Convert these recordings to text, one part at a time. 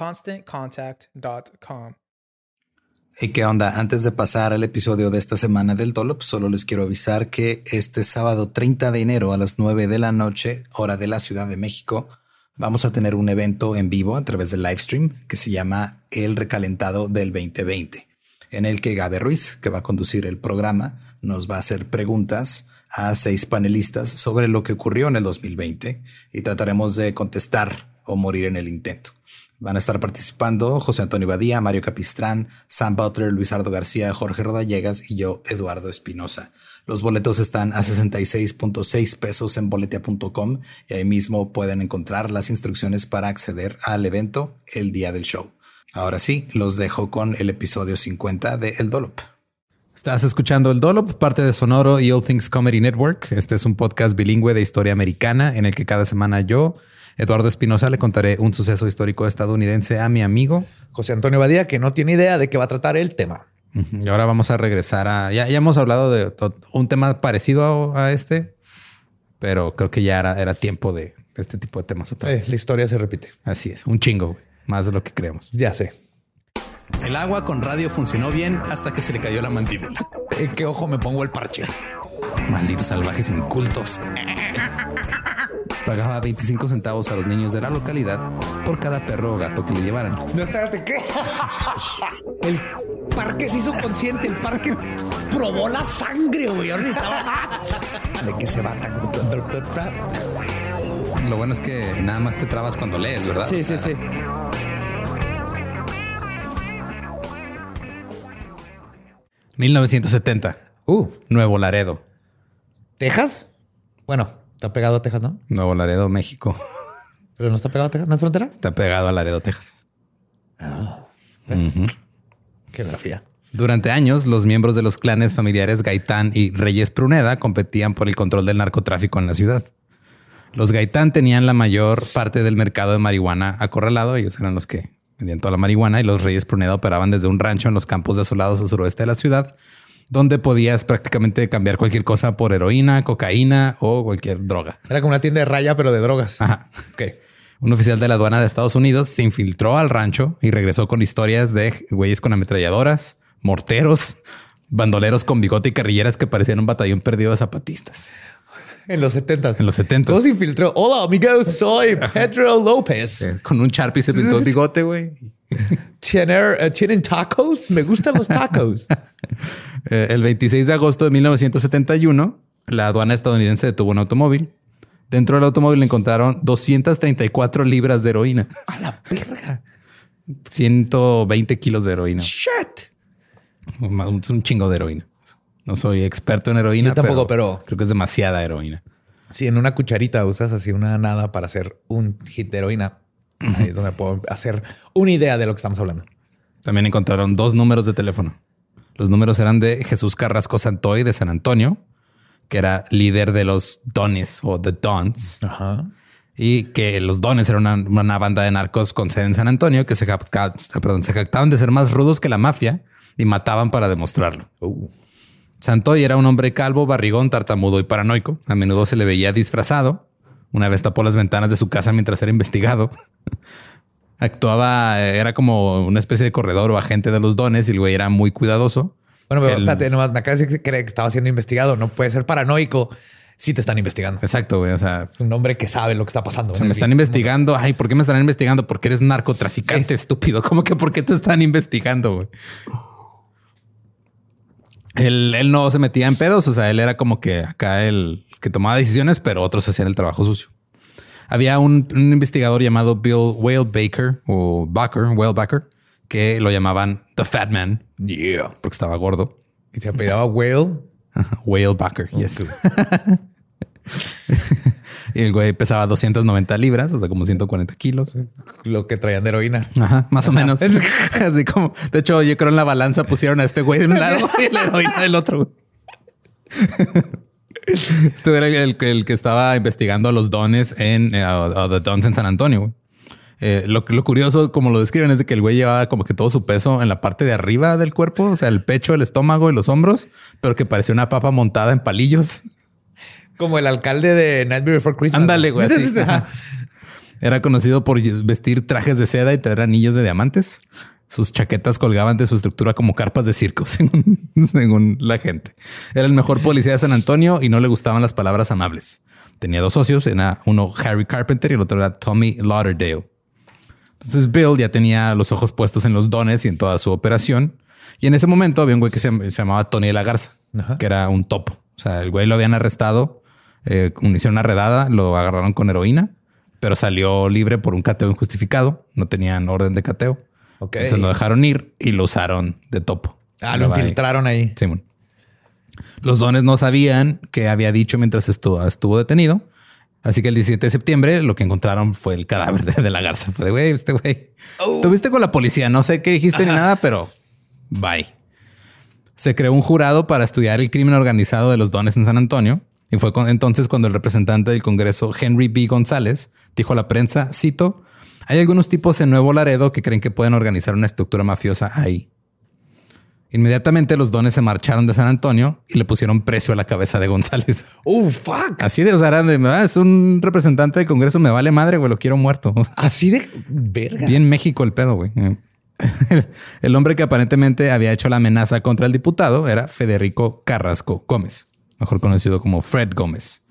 ConstantContact.com. ¿Y qué onda? Antes de pasar al episodio de esta semana del Dolop, solo les quiero avisar que este sábado 30 de enero a las 9 de la noche, hora de la Ciudad de México, vamos a tener un evento en vivo a través del livestream que se llama El Recalentado del 2020, en el que Gabe Ruiz, que va a conducir el programa, nos va a hacer preguntas a seis panelistas sobre lo que ocurrió en el 2020 y trataremos de contestar o morir en el intento. Van a estar participando José Antonio Badía, Mario Capistrán, Sam Butler, Luisardo García, Jorge Rodallegas y yo, Eduardo Espinosa. Los boletos están a 66.6 pesos en boletia.com y ahí mismo pueden encontrar las instrucciones para acceder al evento el día del show. Ahora sí, los dejo con el episodio 50 de El Dolop. Estás escuchando El Dolop, parte de Sonoro y All Things Comedy Network. Este es un podcast bilingüe de historia americana en el que cada semana yo, Eduardo Espinosa, le contaré un suceso histórico estadounidense a mi amigo José Antonio Badía, que no tiene idea de qué va a tratar el tema. Y ahora vamos a regresar a. Ya, ya hemos hablado de un tema parecido a, este, pero creo que ya era, era tiempo de este tipo de temas otra vez. la historia se repite. Así es, un chingo, más de lo que creemos. Ya sé. El agua con radio funcionó bien hasta que se le cayó la mandíbula. ¿En qué ojo me pongo el parche? Malditos salvajes incultos. Pagaba 25 centavos a los niños de la localidad por cada perro o gato que le llevaran. No, espérate, ¿qué? El parque se hizo consciente, el parque probó la sangre, güey. ¿De qué se va Lo bueno es que nada más te trabas cuando lees, ¿verdad? Sí, sí, sí. 1970. Uh, Nuevo Laredo. ¿Texas? Bueno, está pegado a Texas, ¿no? Nuevo Laredo, México. ¿Pero no está pegado a Texas? ¿No es frontera? Está pegado a Laredo, Texas. Ah, Qué grafía. Durante años, los miembros de los clanes familiares Gaitán y Reyes Pruneda competían por el control del narcotráfico en la ciudad. Los Gaitán tenían la mayor parte del mercado de marihuana acorralado. Ellos eran los que vendían toda la marihuana y los Reyes Pruneda operaban desde un rancho en los campos desolados al suroeste de la ciudad, donde podías prácticamente cambiar cualquier cosa por heroína, cocaína o cualquier droga. Era como una tienda de raya, pero de drogas. Ajá. Un oficial de la aduana de Estados Unidos se infiltró al rancho y regresó con historias de güeyes con ametralladoras, morteros, bandoleros con bigote y carrilleras que parecían un batallón perdido de zapatistas. En los 70 En los 70 ¿Cómo se infiltró? Hola, amigos, soy Pedro López. con un Sharpie se pintó el bigote, güey. Eh, ¿Tienen tacos? Me gustan los tacos. Eh, el 26 de agosto de 1971, la aduana estadounidense detuvo un automóvil. Dentro del automóvil encontraron 234 libras de heroína. A la verga. 120 kilos de heroína. Shit. Un, un chingo de heroína. No soy experto en heroína. Yo tampoco, pero- creo que es demasiada heroína. Si en una cucharita usas así una nada para hacer un hit de heroína, ahí es donde puedo hacer una idea de lo que estamos hablando. También encontraron dos números de teléfono. Los números eran de Jesús Carrasco Santoy de San Antonio, que era líder de los Dones o The Dons, Ajá. y que los Dones eran una, una banda de narcos con sede en San Antonio que se, jacta- perdón, se jactaban de ser más rudos que la mafia y mataban para demostrarlo. Uh. Santoy era un hombre calvo, barrigón, tartamudo y paranoico. A menudo se le veía disfrazado. Una vez tapó las ventanas de su casa mientras era investigado. Actuaba, eh, era como una especie de corredor o agente de los dones y el güey era muy cuidadoso. Bueno, pero El- espérate, nomás me acabas de decir que cree que estaba siendo investigado. No puede ser paranoico si te están investigando. Exacto, güey. O sea, Es un hombre que sabe lo que está pasando. o sea, me están investigando. Ay, ¿por qué me están investigando? Porque eres narcotraficante, estúpido. ¿Cómo que por qué te están investigando? güey? Él, él no se metía en pedos. O sea, él era como que acá el que tomaba decisiones, pero otros hacían el trabajo sucio. Había un, un investigador llamado Bill Whale Baker o Baker, Whale Baker, que lo llamaban The Fat Man Yeah. porque estaba gordo. Y se apellidaba Whale. Whale Baker. Yes. Ok. Y el güey pesaba 290 libras, o sea, como 140 kilos. Lo que traían de heroína. Ajá, más o menos. Así como, de hecho, yo creo en la balanza pusieron a este güey de un lado y la heroína del otro. Este era el, el que estaba investigando a los dones en eh, a- a The Dons en San Antonio. güey. Eh, lo, lo curioso, como lo describen, es de que el güey llevaba como que todo su peso en la parte de arriba del cuerpo, o sea, el pecho, el estómago y los hombros, pero que parecía una papa montada en palillos. Como el alcalde de Nightmare Before Christmas. Ándale, güey. así. Era conocido por vestir trajes de seda y tener anillos de diamantes. Sus chaquetas colgaban de su estructura como carpas de circo, según, según la gente. Era el mejor policía de San Antonio y no le gustaban las palabras amables. Tenía dos socios, era uno Harry Carpenter y el otro era Tommy Lauderdale. Entonces Bill ya tenía los ojos puestos en los dones y en toda su operación. Y en ese momento había un güey que se, se llamaba Tony de la Garza, Ajá. que era un topo. O sea, el güey lo habían arrestado, eh, hicieron una redada, lo agarraron con heroína, pero salió libre por un cateo injustificado. No tenían orden de cateo. Ok. Entonces lo dejaron ir y lo usaron de topo. Ah, lo Andaba ahí. infiltraron ahí. Simón. Los dones no sabían qué había dicho mientras estuvo, estuvo detenido. Así que el 17 de septiembre lo que encontraron fue el cadáver de, de la garza. Fue de güey, este güey. Estuviste con la policía. No sé qué dijiste ni nada, pero bye. Se creó un jurado para estudiar el crimen organizado de los dones en San Antonio. Y fue con- entonces cuando el representante del Congreso, Henry B. González, dijo a la prensa, cito, hay algunos tipos en Nuevo Laredo que creen que pueden organizar una estructura mafiosa ahí. Inmediatamente los dones se marcharon de San Antonio y le pusieron precio a la cabeza de González. Oh, fuck. Así de, o sea, de, "Ah, es un representante del Congreso, me vale madre, güey, lo quiero muerto. Así de verga. Bien México el pedo, güey. El hombre que aparentemente había hecho la amenaza contra el diputado era Federico Carrasco Gómez, mejor conocido como Fred Gómez.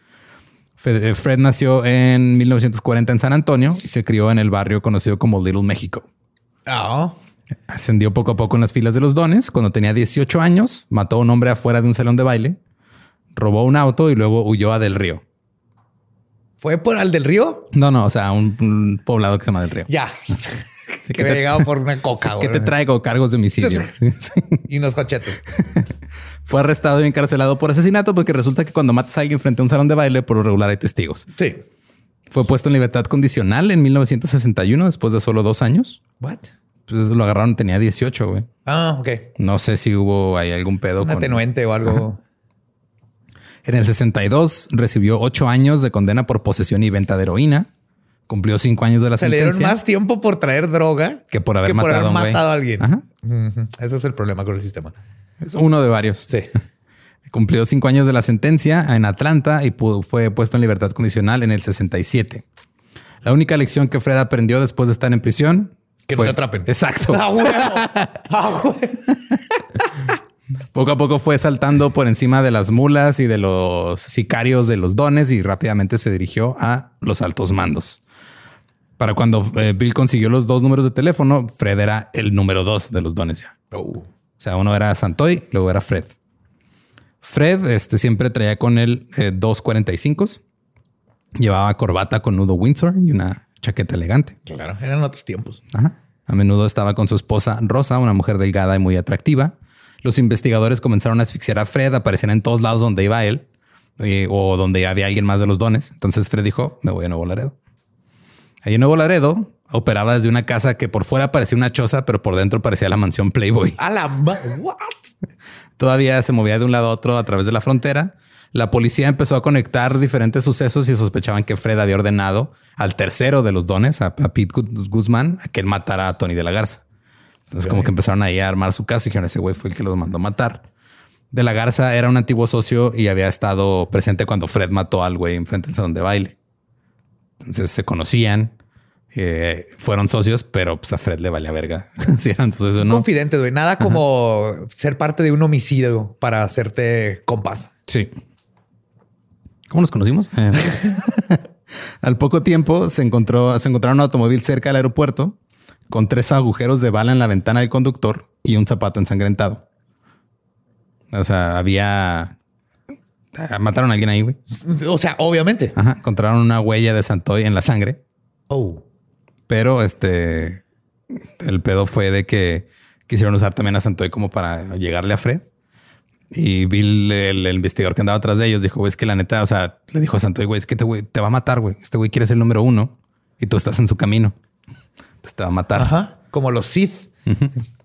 Fred, eh, Fred nació en 1940 en San Antonio y se crió en el barrio conocido como Little México. Ah, Ascendió poco a poco en las filas de los dones. Cuando tenía 18 años, mató a un hombre afuera de un salón de baile, robó un auto y luego huyó a Del Río. ¿Fue por al del río? No, no, o sea, un, un poblado que se llama Del Río. Ya. Sí, que había llegado por una coca. que güey. te traigo cargos de homicidio. Sí. Y unos cochetes. Fue arrestado y encarcelado por asesinato porque resulta que cuando matas a alguien frente a un salón de baile, por lo regular hay testigos. Sí. Fue puesto en libertad condicional en 1961, después de solo dos años. What? Pues lo agarraron, tenía 18, güey. Ah, ok. No sé si hubo ahí algún pedo. Un con- atenuente o algo. En el 62 recibió ocho años de condena por posesión y venta de heroína. Cumplió cinco años de la Se le dieron sentencia más tiempo por traer droga que por haber matado a un güey. matado a alguien. Ajá. Ese es el problema con el sistema. Es uno de varios. Sí. Cumplió cinco años de la sentencia en Atlanta y fue puesto en libertad condicional en el 67. La única lección que Fred aprendió después de estar en prisión Que no fue- te atrapen. Exacto. ¡Ah, huevo! ¡Ah, huevo! Poco a poco fue saltando por encima de las mulas y de los sicarios de los dones y rápidamente se dirigió a los altos mandos. Para cuando eh, Bill consiguió los dos números de teléfono, Fred era el número dos de los dones ya. Oh. O sea, uno era Santoy, luego era Fred. Fred este, siempre traía con él eh, dos 45 Llevaba corbata con nudo Windsor y una chaqueta elegante. Claro, eran otros tiempos. Ajá. A menudo estaba con su esposa Rosa, una mujer delgada y muy atractiva. Los investigadores comenzaron a asfixiar a Fred, aparecían en todos lados donde iba él eh, o donde había alguien más de los dones. Entonces Fred dijo, me voy a Nuevo Laredo. Ahí en Nuevo Laredo operaba desde una casa que por fuera parecía una choza, pero por dentro parecía la mansión Playboy. A la what? Todavía se movía de un lado a otro a través de la frontera. La policía empezó a conectar diferentes sucesos y sospechaban que Fred había ordenado al tercero de los dones, a, a Pete Gu- Guzmán, a que él matara a Tony de la Garza. Entonces, como que empezaron ahí a armar su caso y dijeron: Ese güey fue el que los mandó matar. De la Garza era un antiguo socio y había estado presente cuando Fred mató al güey enfrente del salón de baile. Entonces se conocían, eh, fueron socios, pero pues a Fred le valía verga si eran socios o no. Confidentes, güey. Nada como ser parte de un homicidio para hacerte compas. Sí. ¿Cómo nos conocimos? Eh. Al poco tiempo se encontró, se encontraron un automóvil cerca del aeropuerto con tres agujeros de bala en la ventana del conductor y un zapato ensangrentado. O sea, había mataron a alguien ahí, güey. O sea, obviamente. Ajá. Encontraron una huella de Santoy en la sangre, Oh. pero este el pedo fue de que quisieron usar también a Santoy como para llegarle a Fred. Y Bill, el, el investigador que andaba atrás de ellos, dijo, es que la neta, o sea, le dijo a Santoy, güey, es que este güey te va a matar, güey. Este güey quiere ser el número uno y tú estás en su camino. Entonces te va a matar. Ajá. Como los Sith.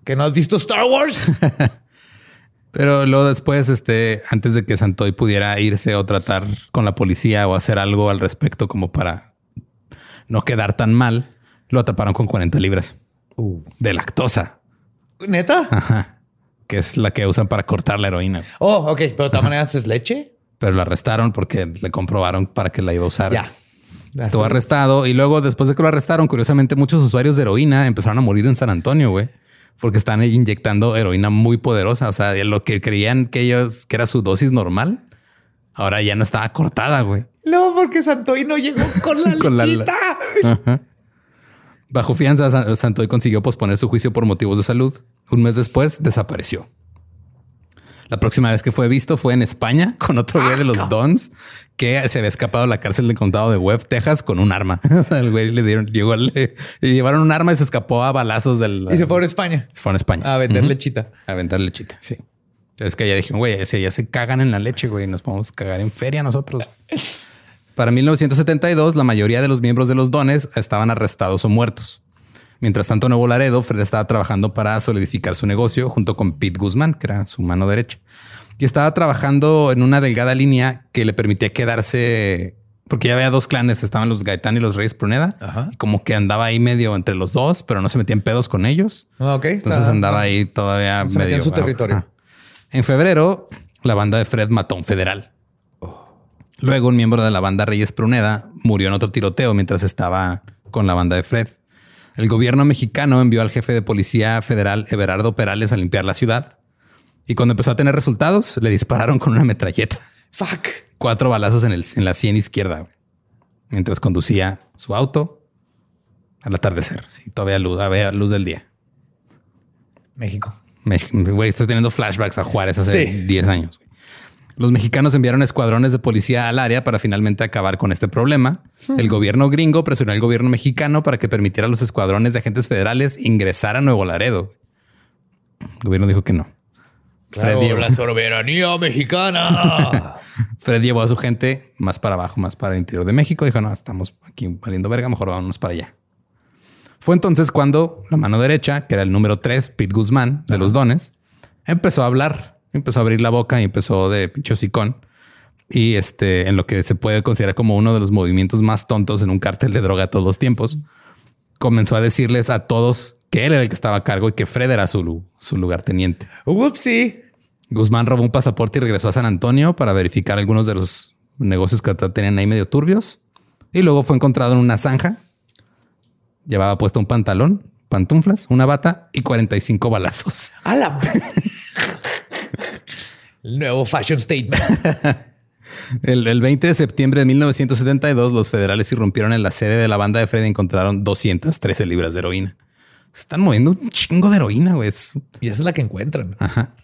Que no has visto Star Wars. Pero luego después, este, antes de que Santoy pudiera irse o tratar con la policía o hacer algo al respecto como para no quedar tan mal, lo atraparon con 40 libras Uh. de lactosa. ¿Neta? Ajá. Que es la que usan para cortar la heroína. Oh, ok. Pero de todas maneras es leche. Pero lo arrestaron porque le comprobaron para que la iba a usar. Ya. Estuvo arrestado y luego después de que lo arrestaron, curiosamente muchos usuarios de heroína empezaron a morir en San Antonio, güey, porque están inyectando heroína muy poderosa. O sea, lo que creían que ellos que era su dosis normal, ahora ya no estaba cortada, güey. No, porque Santoy no llegó con la Con la-. Bajo fianza, San- Santoy consiguió posponer su juicio por motivos de salud. Un mes después desapareció. La próxima vez que fue visto fue en España con otro güey de los Dons que se había escapado de la cárcel del condado de Webb, Texas, con un arma. O sea, el güey le dieron, llegó, le, le llevaron un arma y se escapó a balazos del. Y se fue a España se fue a España a vender lechita. A vender lechita. Sí. Es que ya dijeron, güey, si ya se cagan en la leche, güey, nos podemos cagar en feria nosotros. Para 1972, la mayoría de los miembros de los dones estaban arrestados o muertos. Mientras tanto, Nuevo Laredo, Fred estaba trabajando para solidificar su negocio junto con Pete Guzmán, que era su mano derecha. Y estaba trabajando en una delgada línea que le permitía quedarse, porque ya había dos clanes, estaban los Gaitán y los Reyes Pruneda, Ajá. y como que andaba ahí medio entre los dos, pero no se metía en pedos con ellos. Ah, Ok. Entonces está- andaba ahí todavía Se medio en su ah, territorio. En febrero, la banda de Fred mató a un federal. Luego, un miembro de la banda Reyes Pruneda murió en otro tiroteo mientras estaba con la banda de Fred. El gobierno mexicano envió al jefe de policía federal Everardo Perales a limpiar la ciudad. Y cuando empezó a tener resultados, le dispararon con una metralleta. Fuck. Cuatro balazos en, el, en la sien izquierda. Mientras conducía su auto al atardecer. Sí, todavía luz, había luz del día. México. Me- Güey, estoy teniendo flashbacks a Juárez hace Sí. 10 años. Los mexicanos enviaron escuadrones de policía al área para finalmente acabar con este problema. El gobierno gringo presionó al gobierno mexicano para que permitiera a los escuadrones de agentes federales ingresar a Nuevo Laredo. El gobierno dijo que no. Fred, llevó, la soberanía mexicana. Fred llevó a su gente más para abajo, más para el interior de México. Dijo, no, estamos aquí valiendo verga, mejor vámonos para allá. Fue entonces cuando la mano derecha, que era el número 3, Pete Guzmán, de los dones, empezó a hablar, empezó a abrir la boca y empezó de pinche hocicón. Y este, en lo que se puede considerar como uno de los movimientos más tontos en un cártel de droga todos los tiempos, comenzó a decirles a todos que él era el que estaba a cargo y que Fred era su, su lugarteniente. Upsi. Guzmán robó un pasaporte y regresó a San Antonio para verificar algunos de los negocios que tenían ahí medio turbios. Y luego fue encontrado en una zanja. Llevaba puesto un pantalón, pantuflas, una bata y 45 balazos. A la. El nuevo fashion statement. El, el 20 de septiembre de 1972, los federales irrumpieron en la sede de la banda de Fred y encontraron 213 libras de heroína. Se están moviendo un chingo de heroína, güey. Y esa es la que encuentran. Ajá.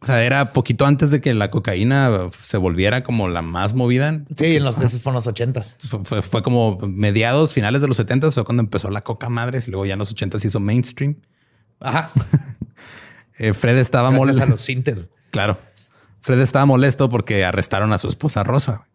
O sea, era poquito antes de que la cocaína se volviera como la más movida. Sí, en los, esos fueron los ochentas. Fue, fue- fue como mediados, finales de los 70 fue cuando empezó la coca madres y luego ya en los 80 se hizo mainstream. Ajá. Eh, Fred estaba molesto. los sintes. Claro. Fred estaba molesto porque arrestaron a su esposa Rosa.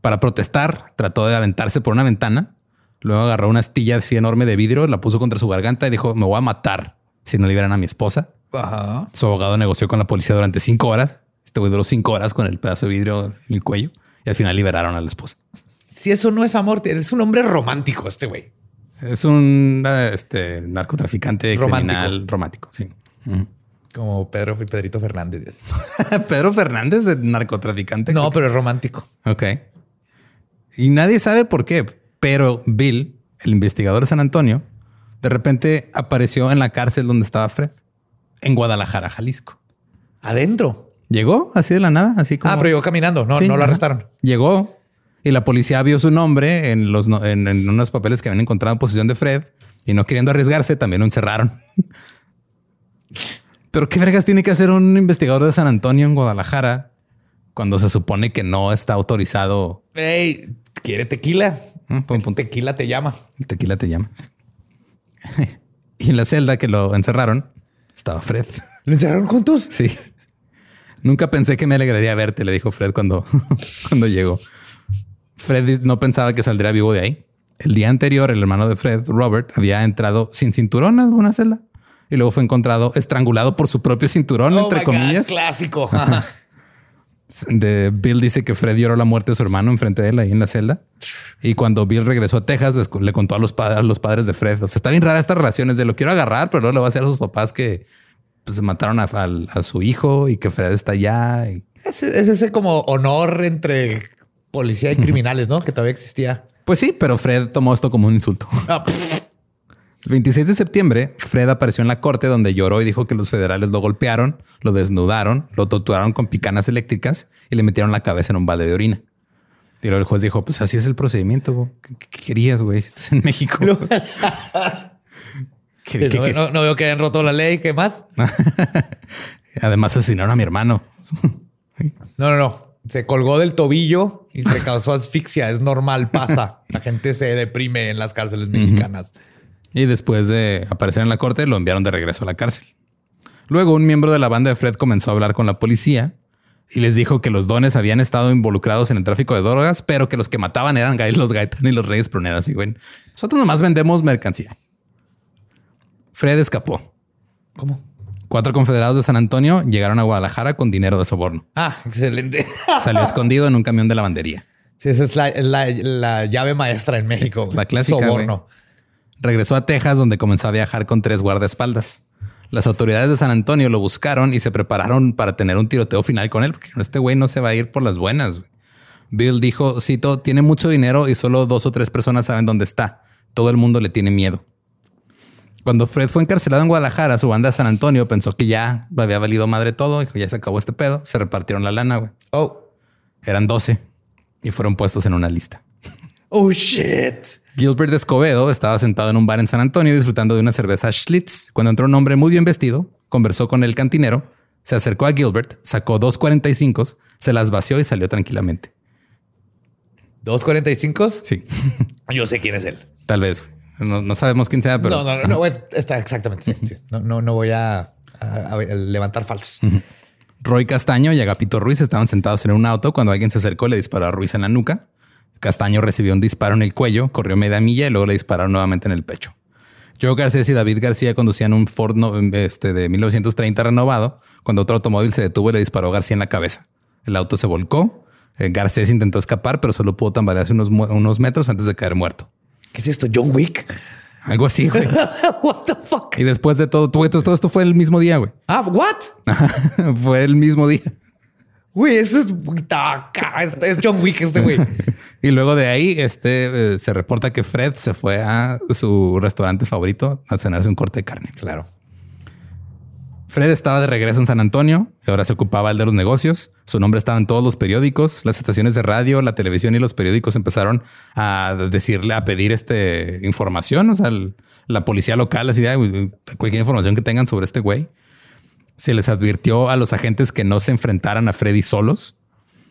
Para protestar, trató de aventarse por una ventana. Luego agarró una astilla así enorme de vidrio, la puso contra su garganta y dijo: Me voy a matar si no liberan a mi esposa. Ajá. Su abogado negoció con la policía durante cinco horas. Este güey duró cinco horas con el pedazo de vidrio en el cuello y al final liberaron a la esposa. Si eso no es amor, es un hombre romántico este güey. Es un eh, este, narcotraficante Romántico. criminal romántico. Sí. Como Pedro y Pedrito Fernández. Pedro Fernández, de narcotraficante. No, pero es romántico. Ok. Y nadie sabe por qué, pero Bill, el investigador de San Antonio, de repente apareció en la cárcel donde estaba Fred, en Guadalajara, Jalisco. Adentro. Llegó así de la nada, así como. Ah, pero llegó caminando. No, Sí, no lo arrestaron. Llegó y la policía vio su nombre en, los, en unos papeles que habían encontrado en posesión de Fred y no queriendo arriesgarse, también lo encerraron. Pero qué vergas tiene que hacer un investigador de San Antonio en Guadalajara cuando se supone que no está autorizado. Ey, ¿quiere tequila? pon- Tequila te llama. Tequila te llama. y en la celda que lo encerraron estaba Fred. ¿Lo encerraron juntos? Sí. Nunca pensé que me alegraría verte, le dijo Fred cuando, cuando llegó. Fred no pensaba que saldría vivo de ahí. El día anterior, el hermano de Fred, Robert, había entrado sin cinturón a una celda y luego fue encontrado estrangulado por su propio cinturón, Oh entre God, comillas. clásico. Ajá. De Bill dice que Fred lloró la muerte de su hermano enfrente de él ahí en la celda. Y cuando Bill regresó a Texas, les- le contó a los, a los padres de Fred. O sea, está bien rara esta relación. Es de lo quiero agarrar, pero luego le va a decir a sus papás que pues, se mataron a, su hijo y que Fred está allá. Y, Es, es ese como honor entre policía y criminales, ¿no? Que todavía existía. pues sí, pero Fred tomó esto como un insulto. Ah. El 26 de septiembre, Fred apareció en la corte donde lloró y dijo que los federales lo golpearon, lo desnudaron, lo torturaron con picanas eléctricas y le metieron la cabeza en un balde de orina. Y luego el juez dijo, pues así es el procedimiento. ¿Qué, querías, güey? Estás en México. ¿Qué- qué- no, qué? no- no veo que hayan roto la ley. ¿Qué más? Además asesinaron a mi hermano. No, no, no. Se colgó del tobillo y se causó asfixia. Es normal, pasa. La gente se deprime en las cárceles mexicanas. Y después de aparecer en la corte, lo enviaron de regreso a la cárcel. Luego, un miembro de la banda de Fred comenzó a hablar con la policía y les dijo que los dones habían estado involucrados en el tráfico de drogas, pero que los que mataban eran los Gaitán y los Reyes Pruneras. Y güey, nosotros nomás vendemos mercancía. Fred escapó. ¿Cómo? Cuatro confederados de San Antonio llegaron a Guadalajara con dinero de soborno. Ah, excelente. Salió escondido en un camión de lavandería. Sí, esa es la, la- la llave maestra en México. La clásica, Soborno. Regresó a Texas, donde comenzó a viajar con tres guardaespaldas. Las autoridades de San Antonio lo buscaron y se prepararon para tener un tiroteo final con él, porque este güey no se va a ir por las buenas. Bill dijo, cito, tiene mucho dinero y solo dos o tres personas saben dónde está. Todo el mundo le tiene miedo. Cuando Fred fue encarcelado en Guadalajara, su banda de San Antonio pensó que ya había valido madre todo, dijo, ya se acabó este pedo, se repartieron la lana, güey. Oh. Eran 12 y fueron puestos en una lista. Oh, shit. Gilbert Escobedo estaba sentado en un bar en San Antonio disfrutando de una cerveza Schlitz cuando entró un hombre muy bien vestido, conversó con el cantinero, se acercó a Gilbert, sacó dos 45, se las vació y salió tranquilamente. ¿245? Sí, Yo sé quién es él. tal vez. No, no sabemos quién sea, pero no, no, no, está exactamente. sí, sí. No, no, no voy a, a- a levantar falsos. Roy Castaño y Agapito Ruiz estaban sentados en un auto cuando alguien se acercó y le disparó a Ruiz en la nuca. Castaño recibió un disparo en el cuello, corrió media milla y luego le dispararon nuevamente en el pecho. Joe Garcés y David García conducían un Ford no- este, de 1930 renovado cuando otro automóvil se detuvo y le disparó a García en la cabeza. El auto se volcó. eh, Garcés intentó escapar, pero solo pudo tambalearse unos, unos metros antes de caer muerto. ¿Qué es esto? ¿John Wick? Algo así, güey. What the fuck? Y después de todo, todo, todo esto fue el mismo día, güey. Ah, what? fue el mismo día. Güey, eso es, es John Wick este güey. Y luego de ahí, este eh, se reporta que Fred se fue a su restaurante favorito a cenarse un corte de carne. Claro. Fred estaba de regreso en San Antonio y ahora se ocupaba el de los negocios. Su nombre estaba en todos los periódicos, las estaciones de radio, la televisión y los periódicos empezaron a decirle, a pedir este información. O sea, el- la policía local, así de "Ay, cualquier información que tengan sobre este güey. Se les advirtió a los agentes que no se enfrentaran a Freddy solos.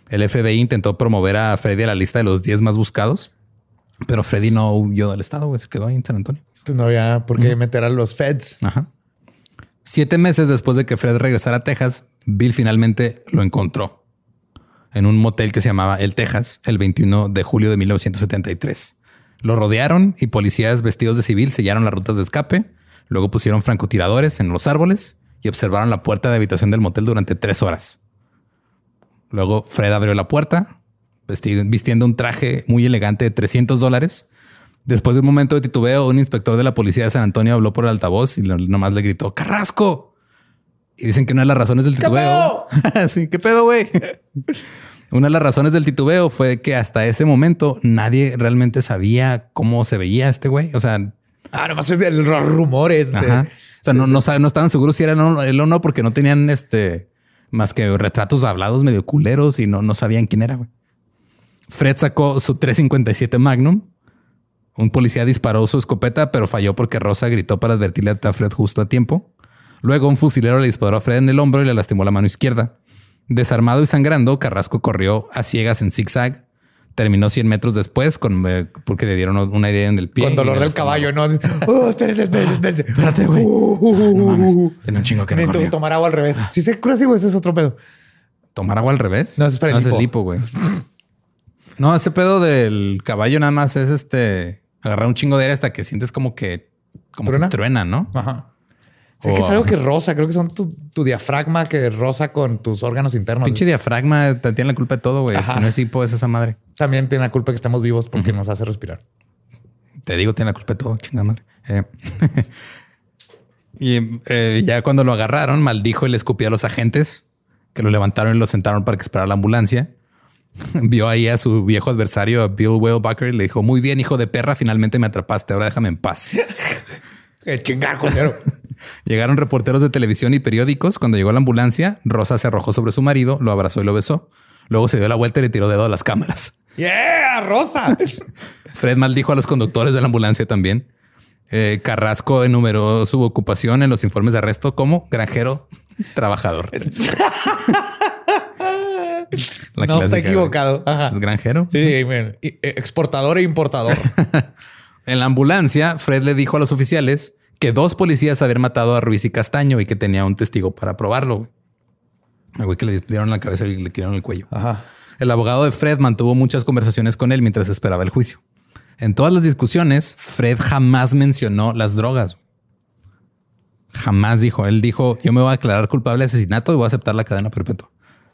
El FBI intentó promover a Freddy a la lista de los 10 más buscados, pero Freddy no huyó del estado, güey, se quedó ahí en San Antonio. No había por qué meter a los feds. Ajá. Siete meses después de que Fred regresara a Texas, Bill finalmente lo encontró en un motel que se llamaba El Texas el 21 de julio de 1973. Lo rodearon y policías vestidos de civil sellaron las rutas de escape. Luego pusieron francotiradores en los árboles y observaron la puerta de habitación del motel durante tres horas. Luego Fred abrió la puerta, vistiendo un traje muy elegante de 300 dólares. Después de un momento de titubeo, un inspector de la policía de San Antonio habló por el altavoz y nomás le gritó ¡Carrasco! Y dicen que una de las razones del titubeo. sí, ¿qué pedo, güey? Una de las razones del titubeo fue que hasta ese momento nadie realmente sabía cómo se veía este güey. O sea, Ah, nomás es de los rumores. de- sea, no, no, no estaban seguros si era él o o no, porque no tenían este más que retratos hablados medio culeros y no, no sabían quién era. Fred sacó su 357 Magnum. Un policía disparó su escopeta, pero falló porque Rosa gritó para advertirle a Fred justo a tiempo. Luego un fusilero le disparó a Fred en el hombro y le lastimó la mano izquierda. Desarmado y sangrando, Carrasco corrió a ciegas en zigzag. Terminó 100 metros después con, eh, porque le dieron una herida en el pie. Con dolor del caballo, ¿no? Oh, espérate, espérate, espérate. Espérate, güey. No mames. Tiene un chingo que no tomar agua al revés. Si se cura así, güey, ese es otro pedo. ¿Tomar agua al revés? No, eso es para el No, hipo, güey. No, ese pedo del caballo nada más es este agarrar un chingo de aire hasta que sientes como que como ¿Truena? que truena, ¿no? Ajá. Sé que es algo que rosa. Creo que son tu, tu diafragma que rosa con tus órganos internos. Pinche diafragma te- tiene la culpa de todo, güey. Si no es hipo, es esa madre. También tiene la culpa que estamos vivos porque nos hace respirar. Te digo, tiene la culpa de todo, chingada madre. Eh. y eh, ya cuando lo agarraron, maldijo y le escupió a los agentes que lo levantaron y lo sentaron para que esperara la ambulancia. Vio ahí a su viejo adversario, a Bill Wellbacher, y le dijo: Muy bien, hijo de perra, finalmente me atrapaste. Ahora déjame en paz. ¡Qué chingar, culero! Llegaron reporteros de televisión y periódicos. Cuando llegó la ambulancia, Rosa se arrojó sobre su marido, lo abrazó y lo besó. Luego se dio la vuelta y le tiró dedo a las cámaras. ¡Yeah, rosa! Fred maldijo a los conductores de la ambulancia también. Eh, Carrasco enumeró su ocupación en los informes de arresto como granjero trabajador. La no está equivocado. Ajá. ¿Es granjero? Sí, eh, exportador e importador. En la ambulancia, Fred le dijo a los oficiales que dos policías habían matado a Ruiz y Castaño y que tenía un testigo para probarlo. El güey que le dieron la cabeza y le quitaron el cuello. Ajá. El abogado de Fred mantuvo muchas conversaciones con él mientras esperaba el juicio. En todas las discusiones, Fred jamás mencionó las drogas. Jamás dijo. Él dijo, yo me voy a declarar culpable de asesinato y voy a aceptar la cadena perpetua.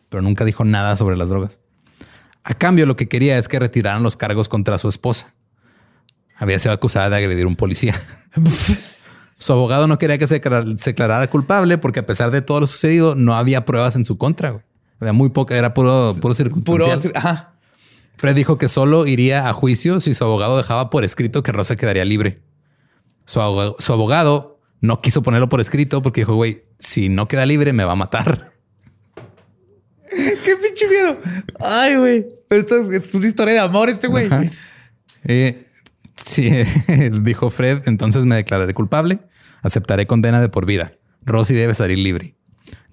Pero nunca dijo nada sobre las drogas. A cambio, lo que quería es que retiraran los cargos contra su esposa. Había sido acusada de agredir a un policía. Su abogado no quería que se se declarara culpable porque a pesar de todo lo sucedido, no había pruebas en su contra. güey. Había muy poca, era puro, puro Puro. circunstancial. Ajá. Fred dijo que solo iría a juicio si su abogado dejaba por escrito que Rosa quedaría libre. Su abogado, su abogado no quiso ponerlo por escrito porque dijo, güey, si no queda libre me va a matar. ¡Qué pinche miedo! Ay, güey. Pero esto es una historia de amor, este güey. Eh, sí, dijo Fred, entonces me declararé culpable, aceptaré condena de por vida. Rosy debe salir libre.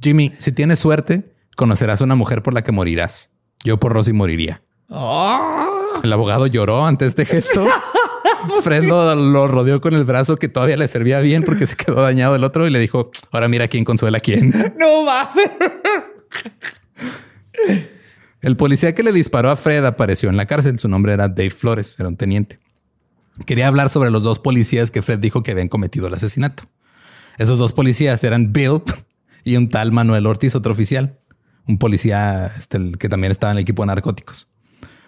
Jimmy, si tienes suerte, conocerás a una mujer por la que morirás. Yo por Rosy moriría. Ah. El abogado lloró ante este gesto. Fred lo, lo rodeó con el brazo que todavía le servía bien porque se quedó dañado el otro y le dijo, ahora mira quién consuela a quién. No mames. El policía que le disparó a Fred apareció en la cárcel. Su nombre era Dave Flores, era un teniente. Quería hablar sobre los dos policías que Fred dijo que habían cometido el asesinato. Esos dos policías eran Bill y un tal Manuel Ortiz, otro oficial, un policía este, el que también estaba en el equipo de narcóticos.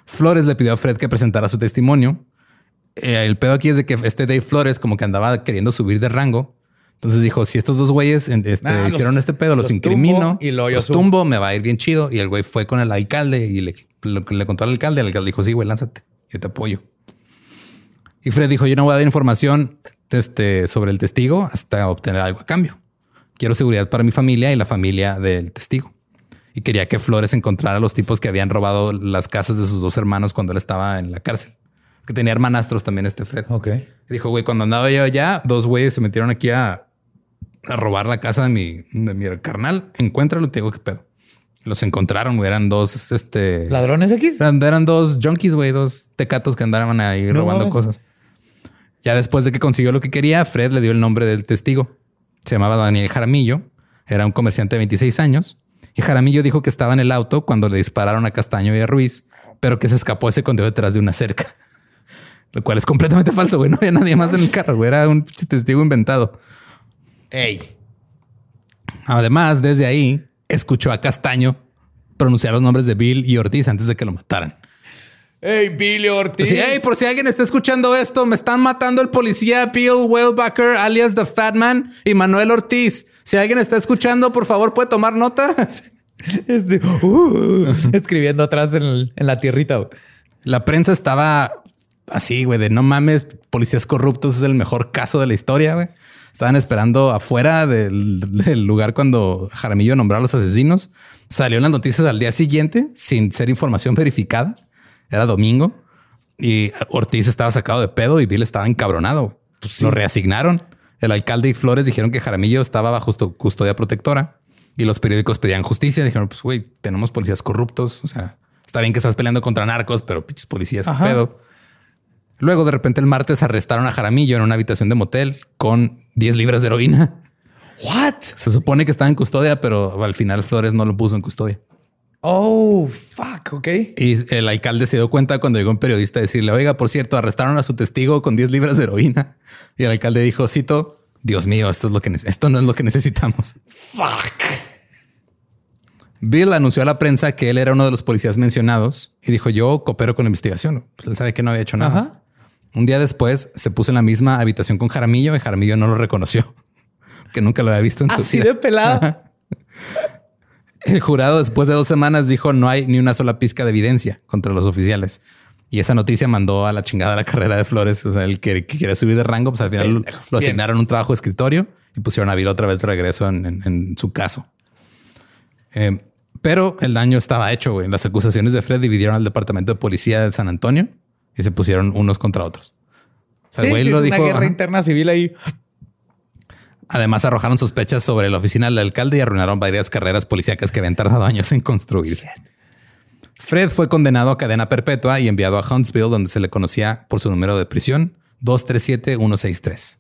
Flores le pidió a Fred que presentara su testimonio. Eh, el pedo aquí es de que este Dave Flores como que andaba queriendo subir de rango. Entonces dijo, si estos dos güeyes este, Ah, los- hicieron este pedo, los, los incrimino y yo los tumbo, me va a ir bien chido. Y el güey fue con el alcalde y le, lo le contó al alcalde. El alcalde dijo, sí, güey, lánzate, yo te apoyo. Y Fred dijo, yo no voy a dar información este, sobre el testigo hasta obtener algo a cambio. Quiero seguridad para mi familia y la familia del testigo. Y quería que Flores encontrara a los tipos que habían robado las casas de sus dos hermanos cuando él estaba en la cárcel. Que tenía hermanastros también este Fred. Ok. Dijo, güey, cuando andaba yo allá, dos güeyes se metieron aquí a, a robar la casa de mi, de mi carnal. Encuéntralo, te digo qué pedo. Los encontraron, güey. Eran dos, este... ¿Ladrones X? Eran, eran dos junkies, güey. Dos tecatos que andaban ahí No robando mames. cosas. Ya después de que consiguió lo que quería, Fred le dio el nombre del testigo. Se llamaba Daniel Jaramillo. Era un comerciante de 26 años. Y Jaramillo dijo que estaba en el auto cuando le dispararon a Castaño y a Ruiz, pero que se escapó y se escondió detrás de una cerca. Lo cual es completamente falso, güey. No había nadie más en el carro, güey. Era un testigo inventado. Ey. Además, desde ahí, escuchó a Castaño pronunciar los nombres de Bill y Ortiz antes de que lo mataran. Ey, Billy Ortiz. Sí, hey, por si alguien está escuchando esto, me están matando el policía Bill Wellbacker, alias The Fat Man, y Manuel Ortiz. Si alguien está escuchando, por favor, puede tomar nota. Este, uh, escribiendo atrás en, el- en la tierrita. La prensa estaba así, güey, de no mames, policías corruptos es el mejor caso de la historia, güey. Estaban esperando afuera del, del lugar cuando Jaramillo nombró a los asesinos. Salió en las noticias al día siguiente sin ser información verificada. Era domingo y Ortiz estaba sacado de pedo y Bill estaba encabronado. güey. Lo reasignaron. El alcalde y Flores dijeron que Jaramillo estaba bajo custodia protectora y los periódicos pedían justicia. Dijeron, pues, güey, tenemos policías corruptos. O sea, está bien que estás peleando contra narcos, pero pinches policías, Ajá. pedo. Luego, de repente, el martes arrestaron a Jaramillo en una habitación de motel con 10 libras de heroína. What? Se supone que estaba en custodia, pero al final Flores no lo puso en custodia. Oh, fuck. Ok. Y el alcalde se dio cuenta cuando llegó un periodista a decirle, oiga, por cierto, arrestaron a su testigo con 10 libras de heroína. Y el alcalde dijo, cito, Dios mío, esto, es lo que esto no es lo que necesitamos. Fuck. Bill anunció a la prensa que él era uno de los policías mencionados y dijo, yo coopero con la investigación. Pues él sabe que no había hecho nada. Ajá. Un día después se puso en la misma habitación con Jaramillo y Jaramillo no lo reconoció, que nunca lo había visto en su Así vida. de pelado. El jurado después de dos semanas dijo no hay ni una sola pizca de evidencia contra los oficiales. Y esa noticia mandó a la chingada la carrera de Flores. O sea, el que, que quería subir de rango, pues al final lo, asignaron un trabajo de escritorio y pusieron a Bill otra vez de regreso en, en- en su caso. Eh, pero el daño estaba hecho. güey. Las acusaciones de Fred dividieron al departamento de policía de San Antonio y se pusieron unos contra otros. O sea, el güey lo es dijo. una guerra interna civil ahí. Además, arrojaron sospechas sobre la oficina del alcalde y arruinaron varias carreras policíacas que habían tardado años en construirse. Fred fue condenado a cadena perpetua y enviado a Huntsville, donde se le conocía por su número de prisión 237163.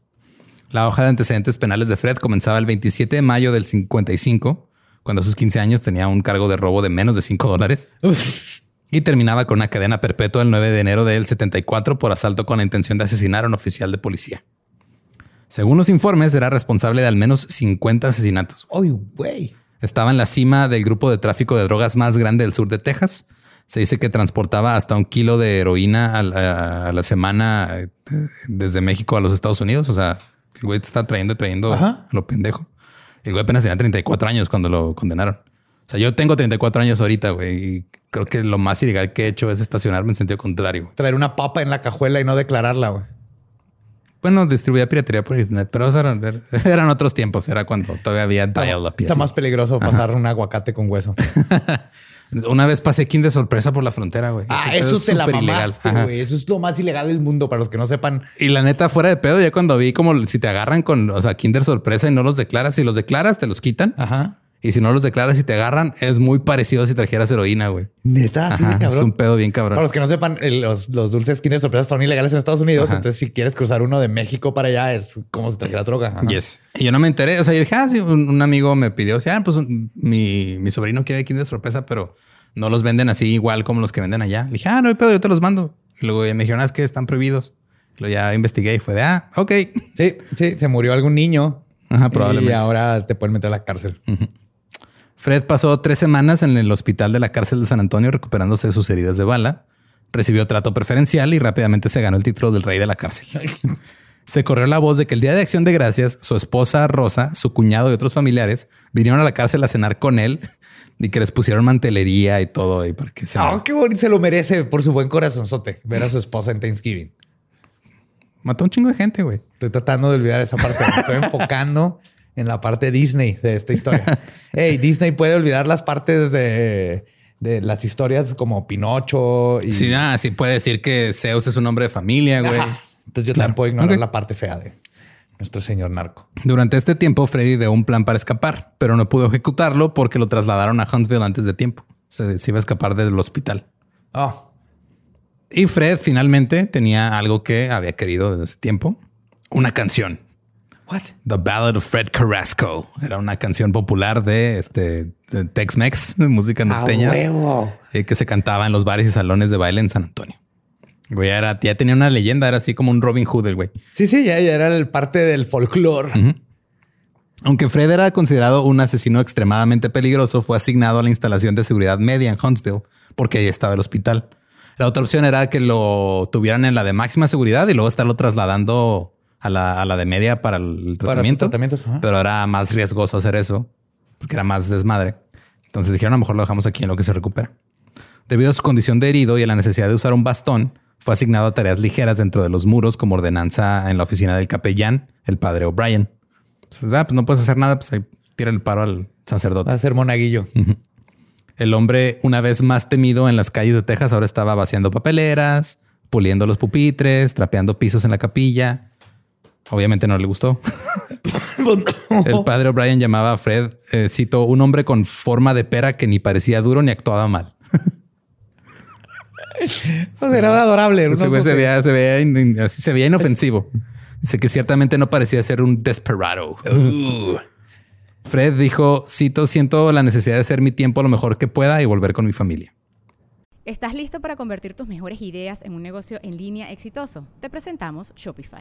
La hoja de antecedentes penales de Fred comenzaba el 27 de mayo del 55, cuando a sus 15 años tenía un cargo de robo de menos de 5 dólares, y terminaba con una cadena perpetua el 9 de enero del 74 por asalto con la intención de asesinar a un oficial de policía. Según los informes, era responsable de al menos 50 asesinatos. Uy, güey. Estaba en la cima del grupo de tráfico de drogas más grande del sur de Texas. Se dice que transportaba hasta un kilo de heroína a la, a la semana eh, desde México a los Estados Unidos. O sea, el güey te está trayendo, y trayendo Ajá. lo pendejo. El güey apenas tenía 34 años cuando lo condenaron. O sea, yo tengo 34 años ahorita, güey, y creo que lo más ilegal que he hecho es estacionarme en sentido contrario. güey. Traer una papa en la cajuela y no declararla, güey. Bueno, distribuía piratería por internet, pero eran, eran otros tiempos. Era cuando todavía había dial-up. Está más peligroso pasar un aguacate con hueso. Una vez pasé King de sorpresa por la frontera, güey. Ah, eso es te la mamaste, güey. Eso es lo más ilegal del mundo para los que no sepan. Y la neta, fuera de pedo, ya cuando vi como si te agarran con, o sea, Kinder sorpresa y no los declaras, si los declaras, te los quitan. Ajá. Y si no los declaras y te agarran, es muy parecido a si trajeras heroína, güey. Neta, así Ajá, de es un cabrón. pedo bien cabrón. Para los que no sepan, los, los dulces Kinder sorpresas son ilegales en Estados Unidos. Ajá. Entonces, si quieres cruzar uno de México para allá, es como si trajera droga. Ajá. Yes. Y yo no me enteré. O sea, yo dije, ah, sí, un, un amigo me pidió, o sea, ah, pues un- mi, mi sobrino quiere Kinder sorpresa, pero no los venden así igual como los que venden allá. Le dije, ah, no hay pedo, yo te los mando. Y luego me dijeron, ah, es que están prohibidos. Luego ya investigué y fue de, ah, ok. Sí, sí, se murió algún niño. Ajá, probablemente. Y ahora te pueden meter a la cárcel. Fred pasó tres semanas en el hospital de la cárcel de San Antonio recuperándose de sus heridas de bala. Recibió trato preferencial y rápidamente se ganó el título del rey de la cárcel. se corrió la voz de que el día de Acción de Gracias, su esposa Rosa, su cuñado y otros familiares vinieron a la cárcel a cenar con él y que les pusieron mantelería y todo ahí para que se Ah, qué bonito. Se lo merece por su buen corazonzote ver a su esposa en Thanksgiving. mató un chingo de gente, güey. Estoy tratando de olvidar esa parte. Me estoy enfocando en la parte Disney de esta historia. Hey, Disney puede olvidar las partes de, de las historias como Pinocho y. Sí, ah, sí puede decir que Zeus es un hombre de familia, güey. Ajá. Entonces yo Claro. también puedo ignorar la parte fea de. Nuestro señor narco. Durante este tiempo, Freddy ideó un plan para escapar, pero no pudo ejecutarlo porque lo trasladaron a Huntsville antes de tiempo. Se, se iba a escapar del hospital. Oh, Y Fred finalmente tenía algo que había querido desde ese tiempo. Una canción. What? The Ballad of Fred Carrasco. Era una canción popular de este de Tex-Mex, de música norteña, eh, que se cantaba en los bares y salones de baile en San Antonio. Güey, era, ya tenía una leyenda, era así como un Robin Hood el güey. Sí, sí, ya, ya era el parte del folclore. Aunque Fred era considerado un asesino extremadamente peligroso, fue asignado a la instalación de seguridad media en Huntsville, porque ahí estaba el hospital. La otra opción era que lo tuvieran en la de máxima seguridad y luego estarlo trasladando a la, a la de media para el Para sus tratamiento. tratamientos, ajá. Pero era más riesgoso hacer eso, porque era más desmadre. Entonces dijeron, a lo mejor lo dejamos aquí en lo que se recupera. Debido a su condición de herido y a la necesidad de usar un bastón, fue asignado a tareas ligeras dentro de los muros como ordenanza en la oficina del capellán, el padre O'Brien. Entonces, ah, pues no puedes hacer nada, pues ahí tira el paro al sacerdote. Va a ser monaguillo. El hombre, una vez más temido en las calles de Texas, ahora estaba vaciando papeleras, puliendo los pupitres, trapeando pisos en la capilla. Obviamente no le gustó. El padre O'Brien llamaba a Fred, eh, cito, un hombre con forma de pera que ni parecía duro ni actuaba mal. Pues era adorable. Se veía, se veía, in- así se veía inofensivo. Dice que ciertamente no parecía ser un desperado. Fred dijo, cito, siento la necesidad de hacer mi tiempo lo mejor que pueda y volver con mi familia. ¿Estás listo para convertir tus mejores ideas en un negocio en línea exitoso? Te presentamos Shopify.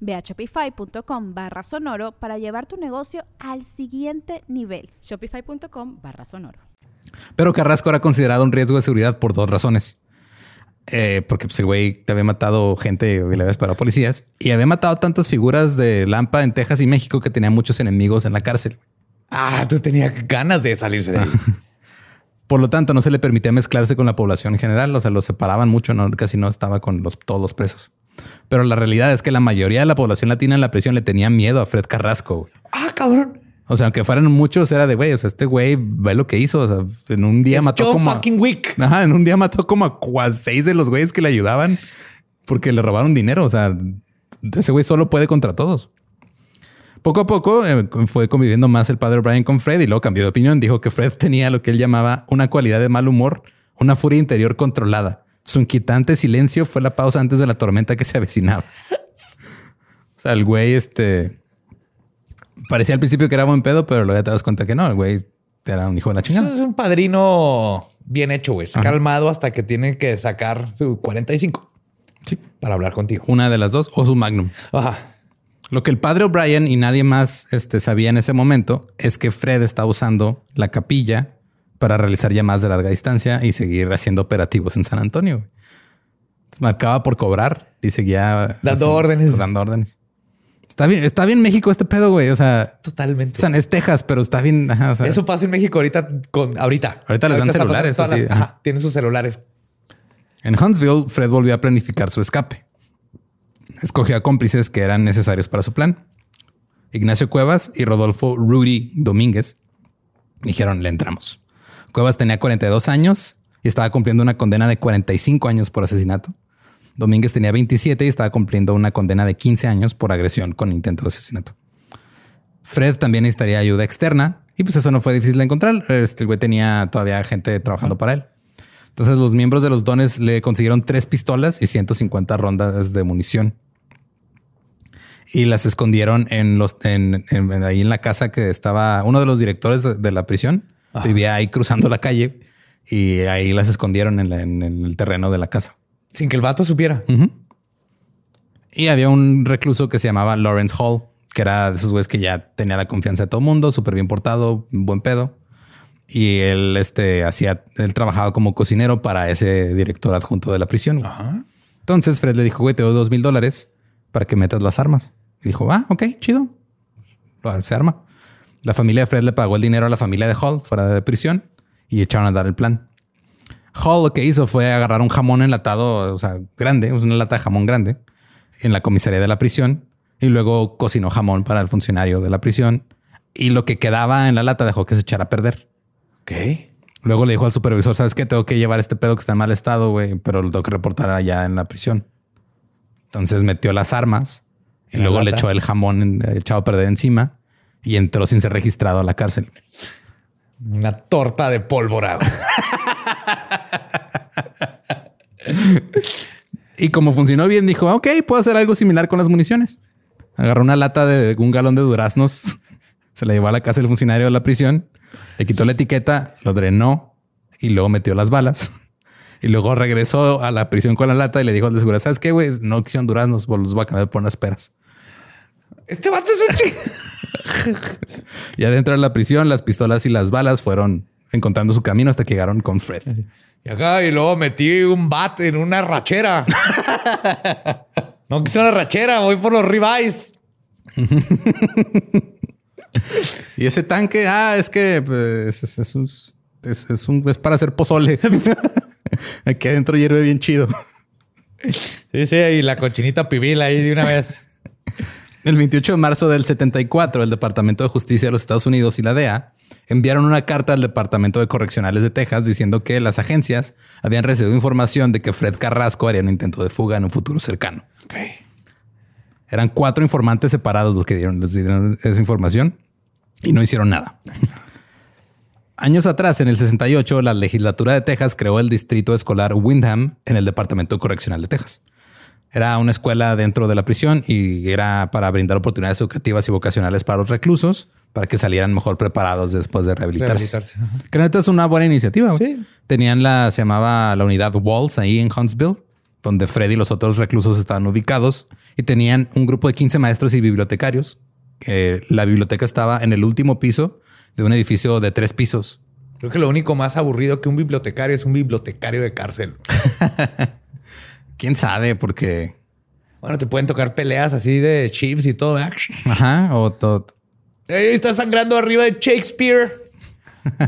Ve a shopify.com barra sonoro para llevar tu negocio al siguiente nivel. Shopify.com barra sonoro. Pero Carrasco era considerado un riesgo de seguridad por dos razones. Eh, porque pues, el güey te había matado gente y le había disparado policías y había matado tantas figuras de Lampa en Texas y México que tenía muchos enemigos en la cárcel. Ah, tú tenía ganas de salirse de ahí. Por lo tanto, no se le permitía mezclarse con la población en general. O sea, los separaban mucho, no, casi no estaba con los, todos los presos. Pero la realidad es que la mayoría de la población latina en la prisión le tenía miedo a Fred Carrasco. güey. ah, cabrón. O sea, aunque fueran muchos, era de güey. O sea, este güey ve lo que hizo. O sea, en un día Es mató Joe como. a- fucking Wick. Ajá, en un día mató como a seis de los güeyes que le ayudaban porque le robaron dinero. O sea, ese güey solo puede contra todos. Poco a poco eh, fue conviviendo más el padre Brian con Fred y luego cambió de opinión. Dijo que Fred tenía lo que él llamaba una cualidad de mal humor, una furia interior controlada. Su inquietante silencio fue la pausa antes de la tormenta que se avecinaba. O sea, el güey, este parecía al principio que era buen pedo, pero luego ya te das cuenta que no. El güey era un hijo de la Eso chingada. es un padrino bien hecho, güey. Calmado hasta que tiene que sacar su 45 Sí. para hablar contigo. Una de las dos o su magnum. Ajá. Lo que el padre O'Brien y nadie más este, sabía en ese momento es que Fred estaba usando la capilla para realizar llamadas de larga distancia y seguir haciendo operativos en San Antonio. Entonces, marcaba por cobrar y seguía Dando órdenes. Dando órdenes. Está bien, está bien México este pedo, güey. O sea, Totalmente. o sea, es Texas, pero está bien. ajá, o sea, Eso pasa en México ahorita con ahorita. Ahorita les dan celulares, así, ajá. ajá, tienen sus celulares. En Huntsville, Fred volvió a planificar su escape. Escogió a cómplices que eran necesarios para su plan. Ignacio Cuevas y Rodolfo Rudy Domínguez dijeron, le entramos. Cuevas tenía 42 años y estaba cumpliendo una condena de 45 años por asesinato. Domínguez tenía 27 y estaba cumpliendo una condena de 15 años por agresión con intento de asesinato. Fred también necesitaría ayuda externa y pues eso no fue difícil de encontrar. Este güey tenía todavía gente trabajando para él. Entonces los miembros de los dones le consiguieron tres pistolas y 150 rondas de munición. Y las escondieron en los en, en- ahí en la casa que estaba uno de los directores de la prisión. Vivía ahí cruzando la calle y ahí las escondieron en, la- en el terreno de la casa. Sin que el vato supiera. Y había un recluso que se llamaba Lawrence Hall, que era de esos güeyes que ya tenía la confianza de todo el mundo, súper bien portado, buen pedo. Y él este, hacía, él trabajaba como cocinero para ese director adjunto de la prisión. Entonces Fred le dijo, güey, te doy dos mil dólares para que metas las armas. Y dijo, ah, ok, chido. Se arma. La familia de Fred le pagó el dinero a la familia de Hall fuera de prisión y echaron a dar el plan. Hall lo que hizo fue agarrar un jamón enlatado, o sea, grande, una lata de jamón grande, en la comisaría de la prisión y luego cocinó jamón para el funcionario de la prisión y lo que quedaba en la lata dejó que se echara a perder. Ok. Luego le dijo al supervisor, ¿sabes qué? Tengo que llevar este pedo que está en mal estado, güey, pero lo tengo que reportar allá en la prisión. Entonces metió las armas y luego le echó el jamón echado a perder encima y entró sin ser registrado a la cárcel. Una torta de pólvora. y como funcionó bien, dijo, ok, puedo hacer algo similar con las municiones. Agarró una lata de un galón de duraznos, se la llevó a la casa del funcionario de la prisión, le quitó la etiqueta, lo drenó y luego metió las balas. Y luego regresó a la prisión con la lata y le dijo al de seguridad, ¿sabes qué, güey? No quisieron duraznos, pues los voy a cambiar por unas peras. Este vato es un chico. y adentro de la prisión, las pistolas y las balas fueron encontrando su camino hasta que llegaron con Fred. Y acá, y luego metí un bat en una rachera. no quise una rachera, voy por los ribeyes. y ese tanque, ah, es que pues, es, un, es, para hacer pozole. Aquí adentro hierve bien chido. Sí, sí, y la cochinita pibil ahí de una vez. El 28 de marzo del 74, el Departamento de Justicia de los Estados Unidos y la DEA enviaron una carta al Departamento de Correccionales de Texas diciendo que las agencias habían recibido información de que Fred Carrasco haría un intento de fuga en un futuro cercano. Eran cuatro informantes separados los que dieron, les dieron esa información y no hicieron nada. Años atrás, en el 68, la legislatura de Texas creó el distrito escolar Windham en el Departamento Correccional de Texas. Era una escuela dentro de la prisión y era para brindar oportunidades educativas y vocacionales para los reclusos para que salieran mejor preparados después de rehabilitarse. rehabilitarse. es una buena iniciativa. Sí. Tenían la, se llamaba la unidad Walls ahí en Huntsville, donde Freddy y los otros reclusos estaban ubicados y tenían un grupo de 15 maestros y bibliotecarios. la biblioteca estaba en el último piso de un edificio de tres pisos. Creo que lo único más aburrido que un bibliotecario es un bibliotecario de cárcel. quién sabe, porque. Bueno, te pueden tocar peleas así de chips y todo. Ajá. O todo. está sangrando arriba de Shakespeare.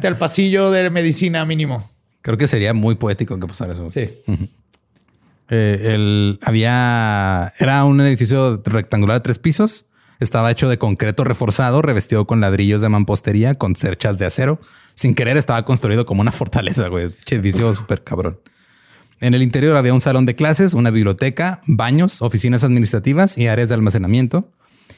al pasillo de medicina mínimo. Creo que sería muy poético que pasara eso. Sí. Eh, había. Era un edificio rectangular de tres pisos. Estaba hecho de concreto reforzado, revestido con ladrillos de mampostería, con cerchas de acero. Sin querer, estaba construido como una fortaleza, güey. Edificio súper cabrón. En el interior había un salón de clases, una biblioteca, baños, oficinas administrativas y áreas de almacenamiento.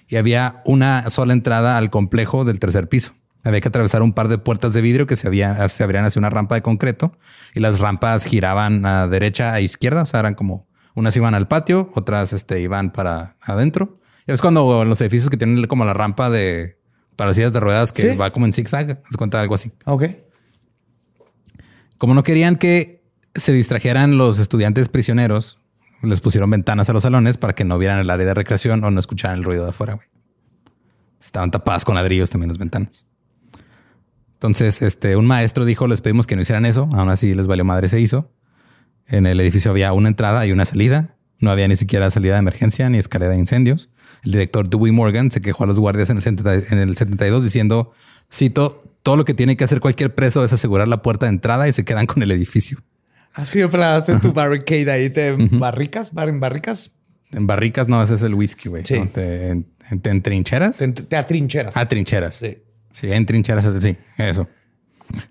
Y había una sola entrada al complejo del tercer piso. Había que atravesar un par de puertas de vidrio que se, había, se abrían hacia una rampa de concreto y las rampas giraban a derecha e izquierda. O sea, eran como unas iban al patio, otras este, iban para adentro. Y es cuando los edificios que tienen como la rampa de para sillas de ruedas que va como en zigzag, se cuenta algo así. Ok. Como no querían que se distrajeran los estudiantes prisioneros, les pusieron ventanas a los salones para que no vieran el área de recreación o no escucharan el ruido de afuera. Estaban tapadas con ladrillos también las ventanas. Entonces, este, un maestro dijo, les pedimos que no hicieran eso. Aún así les valió madre, se hizo. En el edificio había una entrada y una salida. No había ni siquiera salida de emergencia ni escalera de incendios. El director Dewey Morgan se quejó a los guardias en el, en el 72 diciendo, cito, todo lo que tiene que hacer cualquier preso es asegurar la puerta de entrada y se quedan con el edificio. Así para haces tu barricade ahí, te barricas, en barricas. En barricas no, ese es el whisky, güey. Sí. Te, en, trincheras. Te, te atrincheras. Atrincheras. Sí. Sí, en trincheras, sí, eso.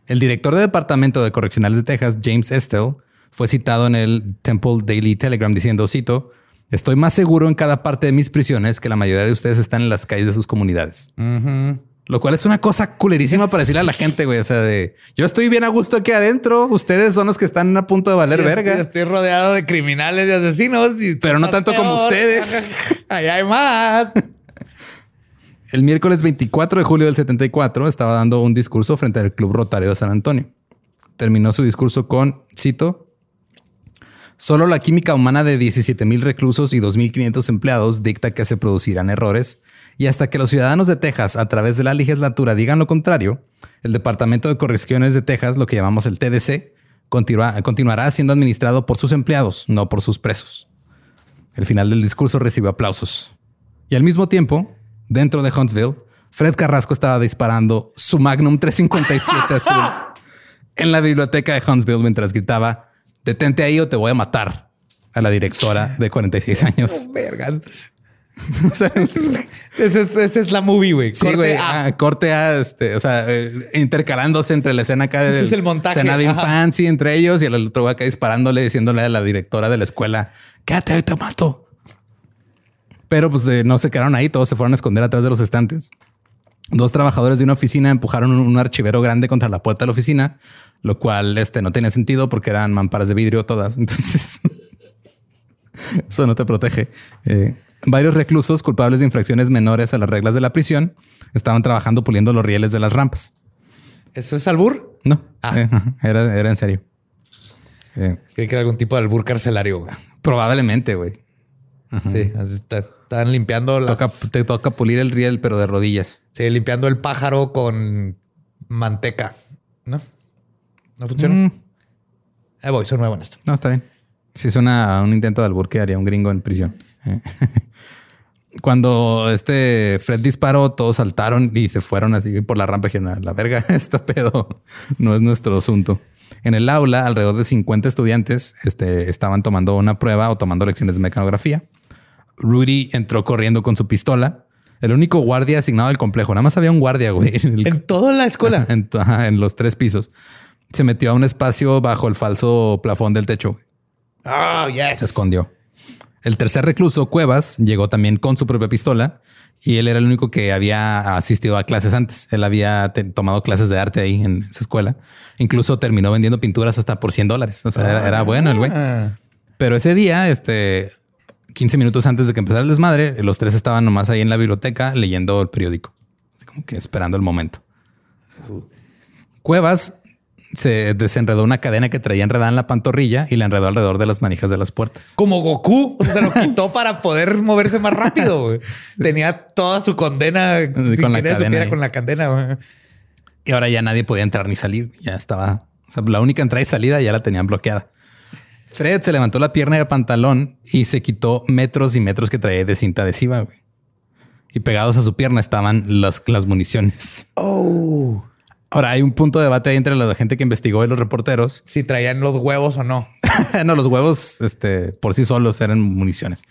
El director de Departamento de Correccionales de Texas, James Estelle, fue citado en el Temple Daily Telegram diciendo, cito, estoy más seguro en cada parte de mis prisiones que la mayoría de ustedes están en las calles de sus comunidades. Lo cual es una cosa culerísima para decirle a la gente, güey. O sea, de yo estoy bien a gusto aquí adentro. Ustedes son los que están a punto de valer verga. Estoy rodeado de criminales y asesinos, pero no tanto como ustedes. Ahí hay más. El miércoles 24 de julio del 74 estaba dando un discurso frente al Club Rotario de San Antonio. Terminó su discurso con, cito, Solo la química humana de 17 mil reclusos y 2.500 empleados dicta que se producirán errores y hasta que los ciudadanos de Texas, a través de la legislatura, digan lo contrario, el Departamento de Correcciones de Texas, lo que llamamos el TDC, continuará siendo administrado por sus empleados, no por sus presos. El final del discurso recibió aplausos. Y al mismo tiempo, dentro de Huntsville, Fred Carrasco estaba disparando su Magnum 357 azul en la biblioteca de Huntsville mientras gritaba, detente ahí o te voy a matar a la directora de 46 años. vergas. esa, es, la movie, güey. Sí, güey. Ah, corte A, este, o sea, eh, intercalándose entre la escena acá de. es el montaje. Escena de infancia entre ellos y el otro acá disparándole, diciéndole a la directora de la escuela: Quédate, te mato. Pero pues eh, no se quedaron ahí, todos se fueron a esconder atrás de los estantes. Dos trabajadores de una oficina empujaron un, archivero grande contra la puerta de la oficina, lo cual este, no tenía sentido porque eran mamparas de vidrio todas. Entonces, eso no te protege. Eh, Varios reclusos culpables de infracciones menores a las reglas de la prisión estaban trabajando puliendo los rieles de las rampas. ¿Eso es albur? No, ah. eh, era, era, en serio. Eh, Creí que era algún tipo de albur carcelario. Probablemente, güey. Sí, estaban limpiando las... te toca pulir el riel, pero de rodillas. Sí, limpiando el pájaro con manteca. ¿No? ¿No funciona? Mm. Ahí voy, soy nuevo en esto. No, está bien. Si es una, un intento de albur que haría un gringo en prisión. Cuando este Fred disparó, todos saltaron y se fueron así por la rampa. Dijeron, la verga, este pedo no es nuestro asunto. En el aula, alrededor de 50 estudiantes este, estaban tomando una prueba o tomando lecciones de mecanografía. Rudy entró corriendo con su pistola. El único guardia asignado al complejo. Nada más había un guardia, güey. En toda la escuela. en, en, los tres pisos. Se metió a un espacio bajo el falso plafón del techo. Oh, yes. Se escondió. El tercer recluso, Cuevas, llegó también con su propia pistola y él era el único que había asistido a clases antes. Él había tomado clases de arte ahí en esa escuela. Incluso terminó vendiendo pinturas hasta por 100 dólares. O sea, era, bueno el güey. Ah. Pero ese día, este, 15 minutos antes de que empezara el desmadre, los tres estaban nomás ahí en la biblioteca leyendo el periódico. Así como que esperando el momento. Cuevas se desenredó una cadena que traía enredada en la pantorrilla y la enredó alrededor de las manijas de las puertas. Como Goku, se lo quitó para poder moverse más rápido. Tenía toda su condena con, la cadena con la cadena. Y ahora ya nadie podía entrar ni salir. Ya estaba. O sea, la única entrada y salida ya la tenían bloqueada. Fred se levantó la pierna del pantalón y se quitó metros y metros que traía de cinta adhesiva. Y pegados a su pierna estaban las, las municiones. Oh. Ahora hay un punto de debate ahí entre la gente que investigó y los reporteros. Si traían los huevos o no. no, los huevos este, por sí solos eran municiones.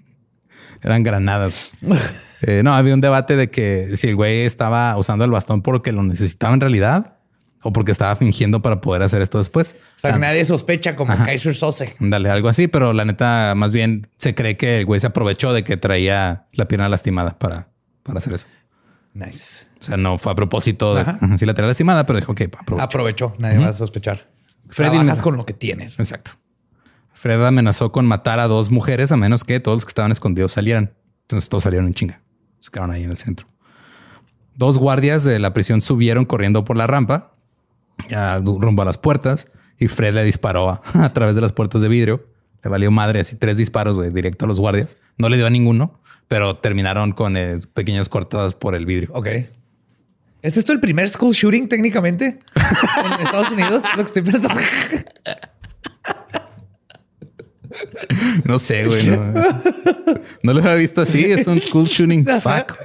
eran granadas. Eh, no, había un debate de que si el güey estaba usando el bastón porque lo necesitaba en realidad o porque estaba fingiendo para poder hacer esto después. O sea, nadie sospecha como Kaiser Sose. Dale, algo así, pero la neta, más bien se cree que el güey se aprovechó de que traía la pierna lastimada para, para hacer eso. Nice. O sea, no fue a propósito de si la tenía lastimada, pero dijo que aprovechó. Aprovechó. Nadie va a sospechar. Freddy Trabajas con lo que tienes. Exacto. Fred amenazó con matar a dos mujeres a menos que todos los que estaban escondidos salieran. Entonces todos salieron en chinga. Se quedaron ahí en el centro. Dos guardias de la prisión subieron corriendo por la rampa, ya rumbo a las puertas, y Fred le disparó a, través de las puertas de vidrio. Le valió madre así tres disparos, güey, directo a los guardias. No le dio a ninguno pero terminaron con eh, pequeños cortados por el vidrio. Ok. ¿Es esto el primer school shooting técnicamente en Estados Unidos? Lo que estoy pensando. No sé, güey. No, lo había visto así. Es un school shooting. Fuck.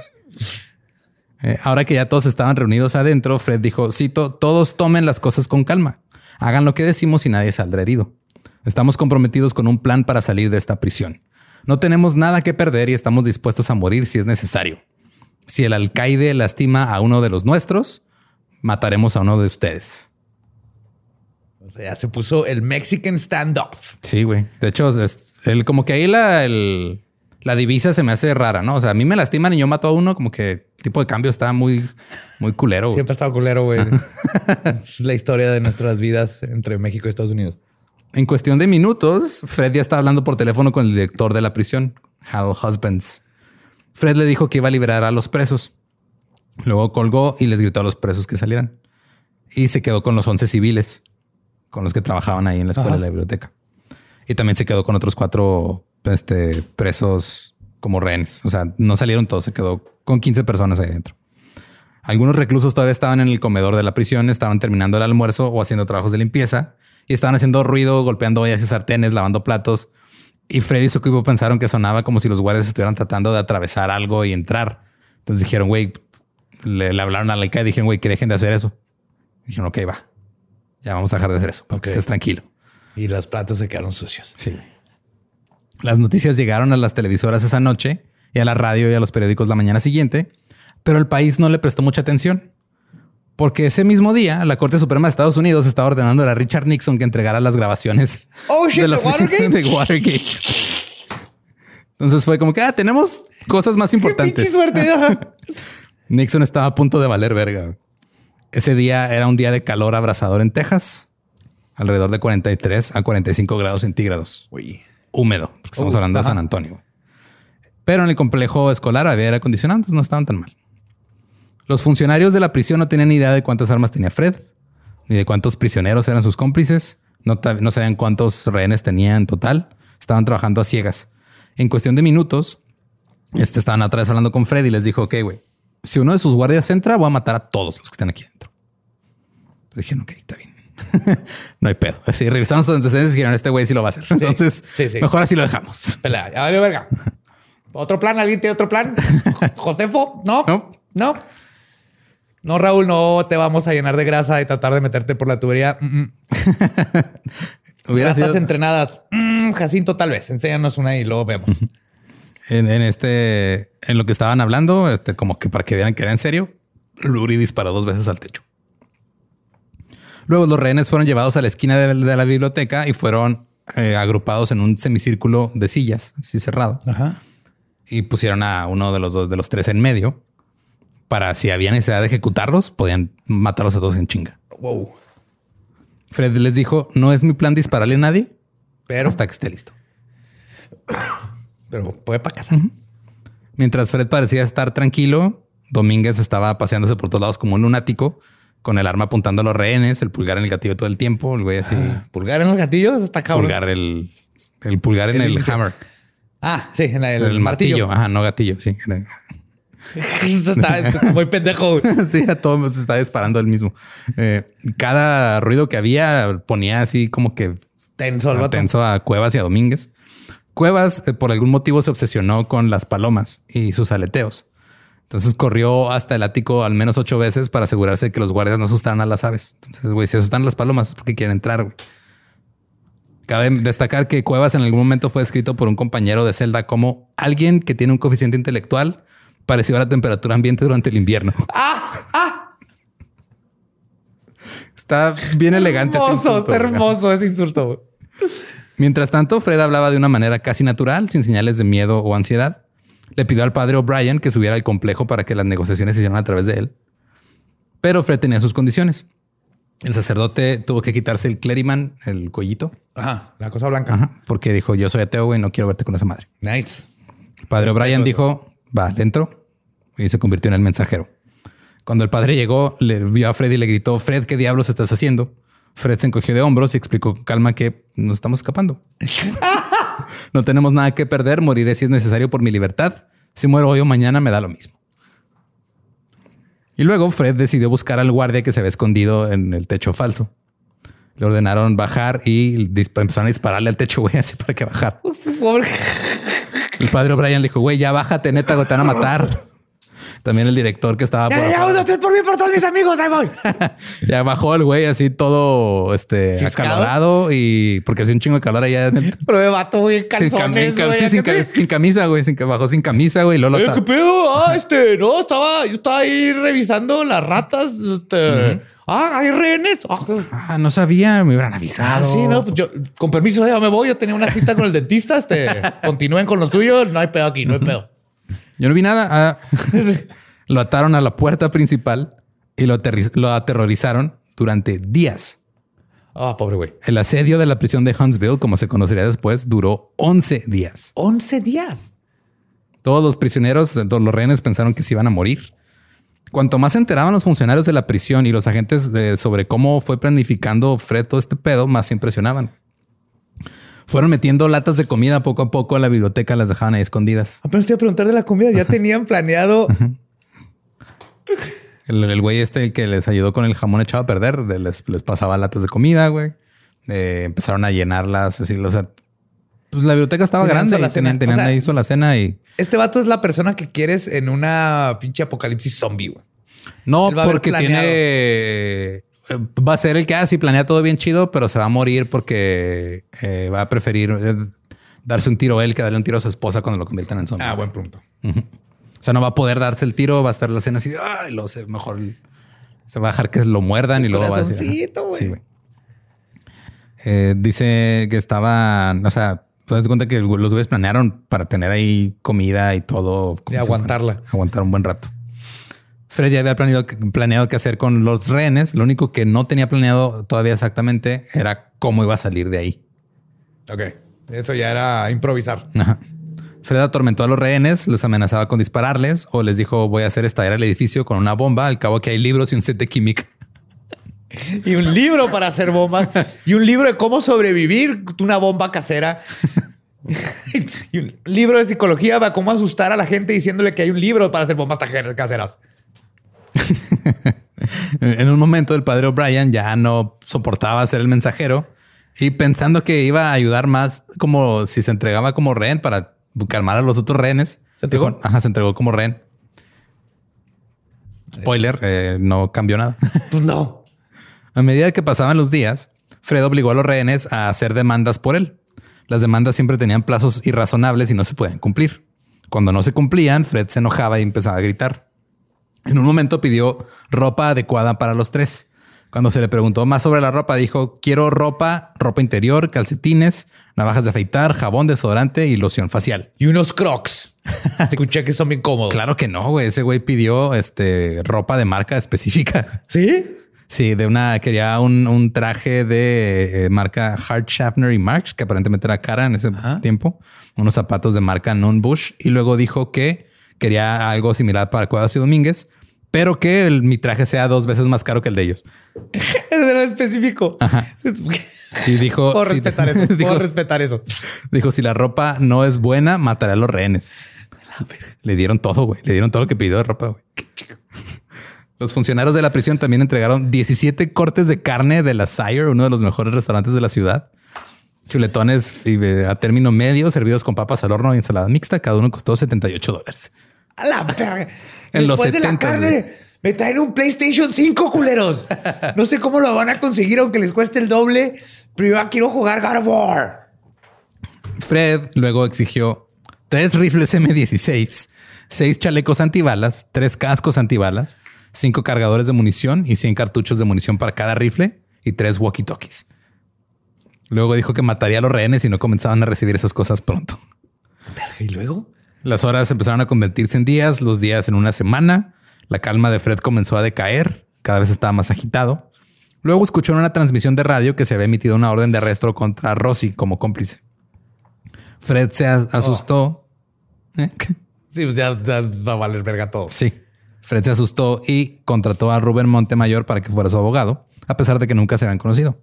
Eh, ahora que ya todos estaban reunidos adentro, Fred dijo, cito, todos tomen las cosas con calma. Hagan lo que decimos y nadie saldrá herido. Estamos comprometidos con un plan para salir de esta prisión. No tenemos nada que perder y estamos dispuestos a morir si es necesario. Si el alcaide lastima a uno de los nuestros, mataremos a uno de ustedes. O sea, ya se puso el Mexican standoff. Sí, güey. De hecho, el, como que ahí la, la divisa se me hace rara, ¿no? O sea, a mí me lastiman y yo mato a uno, como que el tipo de cambio está muy, muy culero. Siempre ha estado culero, güey. es la historia de nuestras vidas entre México y Estados Unidos. En cuestión de minutos, Fred ya está hablando por teléfono con el director de la prisión, Hal Husbands. Fred le dijo que iba a liberar a los presos. Luego colgó y les gritó a los presos que salieran. Y se quedó con los 11 civiles, con los que trabajaban ahí en la escuela de la biblioteca. y también se quedó con otros cuatro este, presos como rehenes. O sea, no salieron todos, se quedó con 15 personas ahí dentro. Algunos reclusos todavía estaban en el comedor de la prisión, estaban terminando el almuerzo o haciendo trabajos de limpieza y estaban haciendo ruido, golpeando ollas y sartenes, lavando platos. Y Freddy y su equipo pensaron que sonaba como si los guardias estuvieran tratando de atravesar algo y entrar. Entonces dijeron, güey, le, hablaron a la ICA y dijeron, güey, que dejen de hacer eso. dijeron, ok, va. Ya vamos a dejar de hacer eso, para que estés tranquilo. Y los platos se quedaron sucios. Sí. Las noticias llegaron a las televisoras esa noche y a la radio y a los periódicos la mañana siguiente pero el país no le prestó mucha atención. Porque ese mismo día, la Corte Suprema de Estados Unidos estaba ordenando a Richard Nixon que entregara las grabaciones oh, de la Watergate? de Watergate. Entonces fue como que ah, tenemos cosas más importantes. suerte. Nixon estaba a punto de valer verga. Ese día era un día de calor abrasador en Texas, alrededor de 43 a 45 grados centígrados. Húmedo, porque estamos uh, hablando de San Antonio. Pero en el complejo escolar había aire acondicionado, entonces no estaban tan mal. Los funcionarios de la prisión no tenían ni idea de cuántas armas tenía Fred, ni de cuántos prisioneros eran sus cómplices. No, sabían cuántos rehenes tenía en total. Estaban trabajando a ciegas. En cuestión de minutos, este, estaban atrás hablando con Fred y les dijo, ok, güey, si uno de sus guardias entra, voy a matar a todos los que están aquí dentro. Entonces dijeron, ok, está bien. no hay pedo. Así revisaron sus antecedentes y dijeron, este güey sí lo va a hacer. Entonces, mejor así lo dejamos. Pelea, ya vale verga. ¿Otro plan? ¿Alguien tiene otro plan? ¿Josefo? ¿No? No. ¿No? No, Raúl, no te vamos a llenar de grasa y tratar de meterte por la tubería. Mm, mm. Hubiera sido... entrenadas. Mm, Jacinto, tal vez. Enséñanos una y luego vemos. en, este, en lo que estaban hablando, este, como que para que vieran que era en serio, Luri disparó dos veces al techo. Luego los rehenes fueron llevados a la esquina de, la biblioteca y fueron eh, agrupados en un semicírculo de sillas, así cerrado. Ajá. Y pusieron a uno de los dos, de los tres en medio para si había necesidad de ejecutarlos, podían matarlos a todos en chinga. Wow. Fred les dijo: No es mi plan dispararle a nadie, pero hasta que esté listo. Pero puede para casa. Mientras Fred parecía estar tranquilo, Domínguez estaba paseándose por todos lados como un lunático, con el arma apuntando a los rehenes, el pulgar en el gatillo todo el tiempo. El güey así. Ah, pulgar en el gatillo está cabrón. Pulgar el, el pulgar en el, hammer. Ah, sí, en el, martillo. Ajá, no gatillo. Sí. Está muy pendejo. sí, a todos se está disparando el mismo. Eh, cada ruido que había ponía así como que tenso, a, tenso a Cuevas y a Domínguez. Cuevas, eh, por algún motivo, se obsesionó con las palomas y sus aleteos. Entonces corrió hasta el ático al menos ocho veces para asegurarse de que los guardias no asustaran a las aves. Entonces, güey, si asustan las palomas es porque quieren entrar. Cabe destacar que Cuevas en algún momento fue escrito por un compañero de celda como alguien que tiene un coeficiente intelectual parecido a la temperatura ambiente durante el invierno. Ah, ah. Está bien elegante. Hermoso, está hermoso ese insulto. Mientras tanto, Fred hablaba de una manera casi natural, sin señales de miedo o ansiedad. Le pidió al padre O'Brien que subiera al complejo para que las negociaciones se hicieran a través de él. Pero Fred tenía sus condiciones. El sacerdote tuvo que quitarse el cleriman, el cuellito. Ajá, la cosa blanca. porque dijo, yo soy ateo, y no quiero verte con esa madre. Nice. El padre O'Brien dijo, va, le entró y se convirtió en el mensajero. Cuando el padre llegó, le vio a Fred y le gritó, Fred, ¿qué diablos estás haciendo? Fred se encogió de hombros y explicó con calma que nos estamos escapando. no tenemos nada que perder, moriré si es necesario por mi libertad. Si muero hoy o mañana me da lo mismo. Y luego Fred decidió buscar al guardia que se había escondido en el techo falso. Le ordenaron bajar y empezaron a dispararle al techo, güey, así para que bajara. El padre O'Brien le dijo, güey, ya bájate, neta, te van a matar. También el director que estaba por. Ya, uno, tres por mí, por todos mis amigos, ahí voy. ya bajó el güey así todo este acalorado y porque hacía un chingo de calor allá. Pero me vato, güey, calzones, sin, güey, sí, sin, sin, camisa, güey, sin bajó sin camisa, güey. ¿Qué pedo? Ah, este, no, estaba, yo estaba ahí revisando las ratas. Este, Ah, hay rehenes. Ah, ah, no sabía, me hubieran avisado. Ah, sí, no, pues yo, con permiso, ya me voy. Yo tenía una cita con el dentista. Este, continúen con lo suyo. No hay pedo aquí, no hay pedo. Yo no vi nada. Ah, lo ataron a la puerta principal y lo, lo aterrorizaron durante días. Ah, pobre güey. El asedio de la prisión de Huntsville, como se conocería después, duró 11 días. 11 días. Todos los prisioneros, todos los rehenes pensaron que se iban a morir. Cuanto más se enteraban los funcionarios de la prisión y los agentes sobre cómo fue planificando Fred todo este pedo, más se impresionaban. Fueron metiendo latas de comida poco a poco a la biblioteca, las dejaban ahí escondidas. Apenas te iba a preguntar de la comida. Ya tenían planeado. El, güey este, el que les ayudó con el jamón echado a perder, les, pasaba latas de comida, güey. empezaron a llenarlas, así, o sea, pues la biblioteca estaba grande, la tenían, tenían ahí la cena y... Este vato es la persona que quieres en una pinche apocalipsis zombie, güey. No, porque tiene... Eh, va a ser el que, ah, sí, planea todo bien chido, pero se va a morir porque eh, va a preferir eh, darse un tiro él que darle un tiro a su esposa cuando lo conviertan en zombie. Ah, buen punto. O sea, no va a poder darse el tiro, va a estar la escena así, ay, lo sé, mejor se va a dejar que lo muerdan y luego va a decir. Sí, güey. dice que estaba, o sea, te das cuenta que los güeyes planearon para tener ahí comida y todo. Y aguantarla. aguantar un buen rato. Fred ya había planeado, planeado qué hacer con los rehenes. Lo único que no tenía planeado todavía exactamente era cómo iba a salir de ahí. Ok. Eso ya era improvisar. Fred atormentó a los rehenes, les amenazaba con dispararles o les dijo voy a hacer estallar el edificio con una bomba. Al cabo que hay libros y un set de química. y un libro para hacer bombas y un libro de cómo sobrevivir una bomba casera. y un libro de psicología para cómo asustar a la gente diciéndole que hay un libro para hacer bombas caseras. en un momento el padre O'Brien ya no soportaba ser el mensajero y pensando que iba a ayudar más como si se entregaba como rehén para calmar a los otros rehenes. ¿Se entregó? ajá, se entregó como rehén. Spoiler, eh, no cambió nada. Pues no. A medida que pasaban los días, Fred obligó a los rehenes a hacer demandas por él. Las demandas siempre tenían plazos irrazonables y no se podían cumplir. Cuando no se cumplían, Fred se enojaba y empezaba a gritar. En un momento pidió ropa adecuada para los tres. Cuando se le preguntó más sobre la ropa, dijo, quiero ropa, ropa interior, calcetines, navajas de afeitar, jabón, desodorante y loción facial. Y unos crocs. Escuché que son bien cómodos. Claro que no, güey. Ese güey pidió este, ropa de marca específica. ¿Sí? Sí, de una quería un, traje de eh, marca Hart Schaffner y Marx, que aparentemente era cara en ese tiempo, unos zapatos de marca Non Bush, y luego dijo que quería algo similar para Cuadros y Domínguez, pero que mi traje sea dos veces más caro que el de ellos. Ese era específico. Y dijo: Puedo respetar eso. Puedo respetar eso. Dijo: Si la ropa no es buena, mataré a los rehenes. Le dieron todo, güey. Le dieron todo lo que pidió de ropa, güey. Los funcionarios de la prisión también entregaron 17 cortes de carne de la Sire, uno de los mejores restaurantes de la ciudad. Chuletones a término medio, servidos con papas al horno y ensalada mixta. Cada uno costó 78 dólares. A la verga. en los 70, de la carne, me traen un PlayStation 5, culeros. No sé cómo lo van a conseguir, aunque les cueste el doble. Pero yo quiero jugar God of War. Fred luego exigió tres rifles M16, seis chalecos antibalas, tres cascos antibalas, cinco cargadores de munición y 100 cartuchos de munición para cada rifle y tres walkie-talkies. Luego dijo que mataría a los rehenes si no comenzaban a recibir esas cosas pronto. ¿Y luego? Las horas empezaron a convertirse en días, los días en una semana. La calma de Fred comenzó a decaer, cada vez estaba más agitado. Luego escuchó en una transmisión de radio que se había emitido una orden de arresto contra Rossi como cómplice. Fred se asustó. ¿Eh? Sí, pues ya, ya, va a valer verga todo. Sí. Fred se asustó y contrató a Rubén Montemayor para que fuera su abogado, a pesar de que nunca se habían conocido.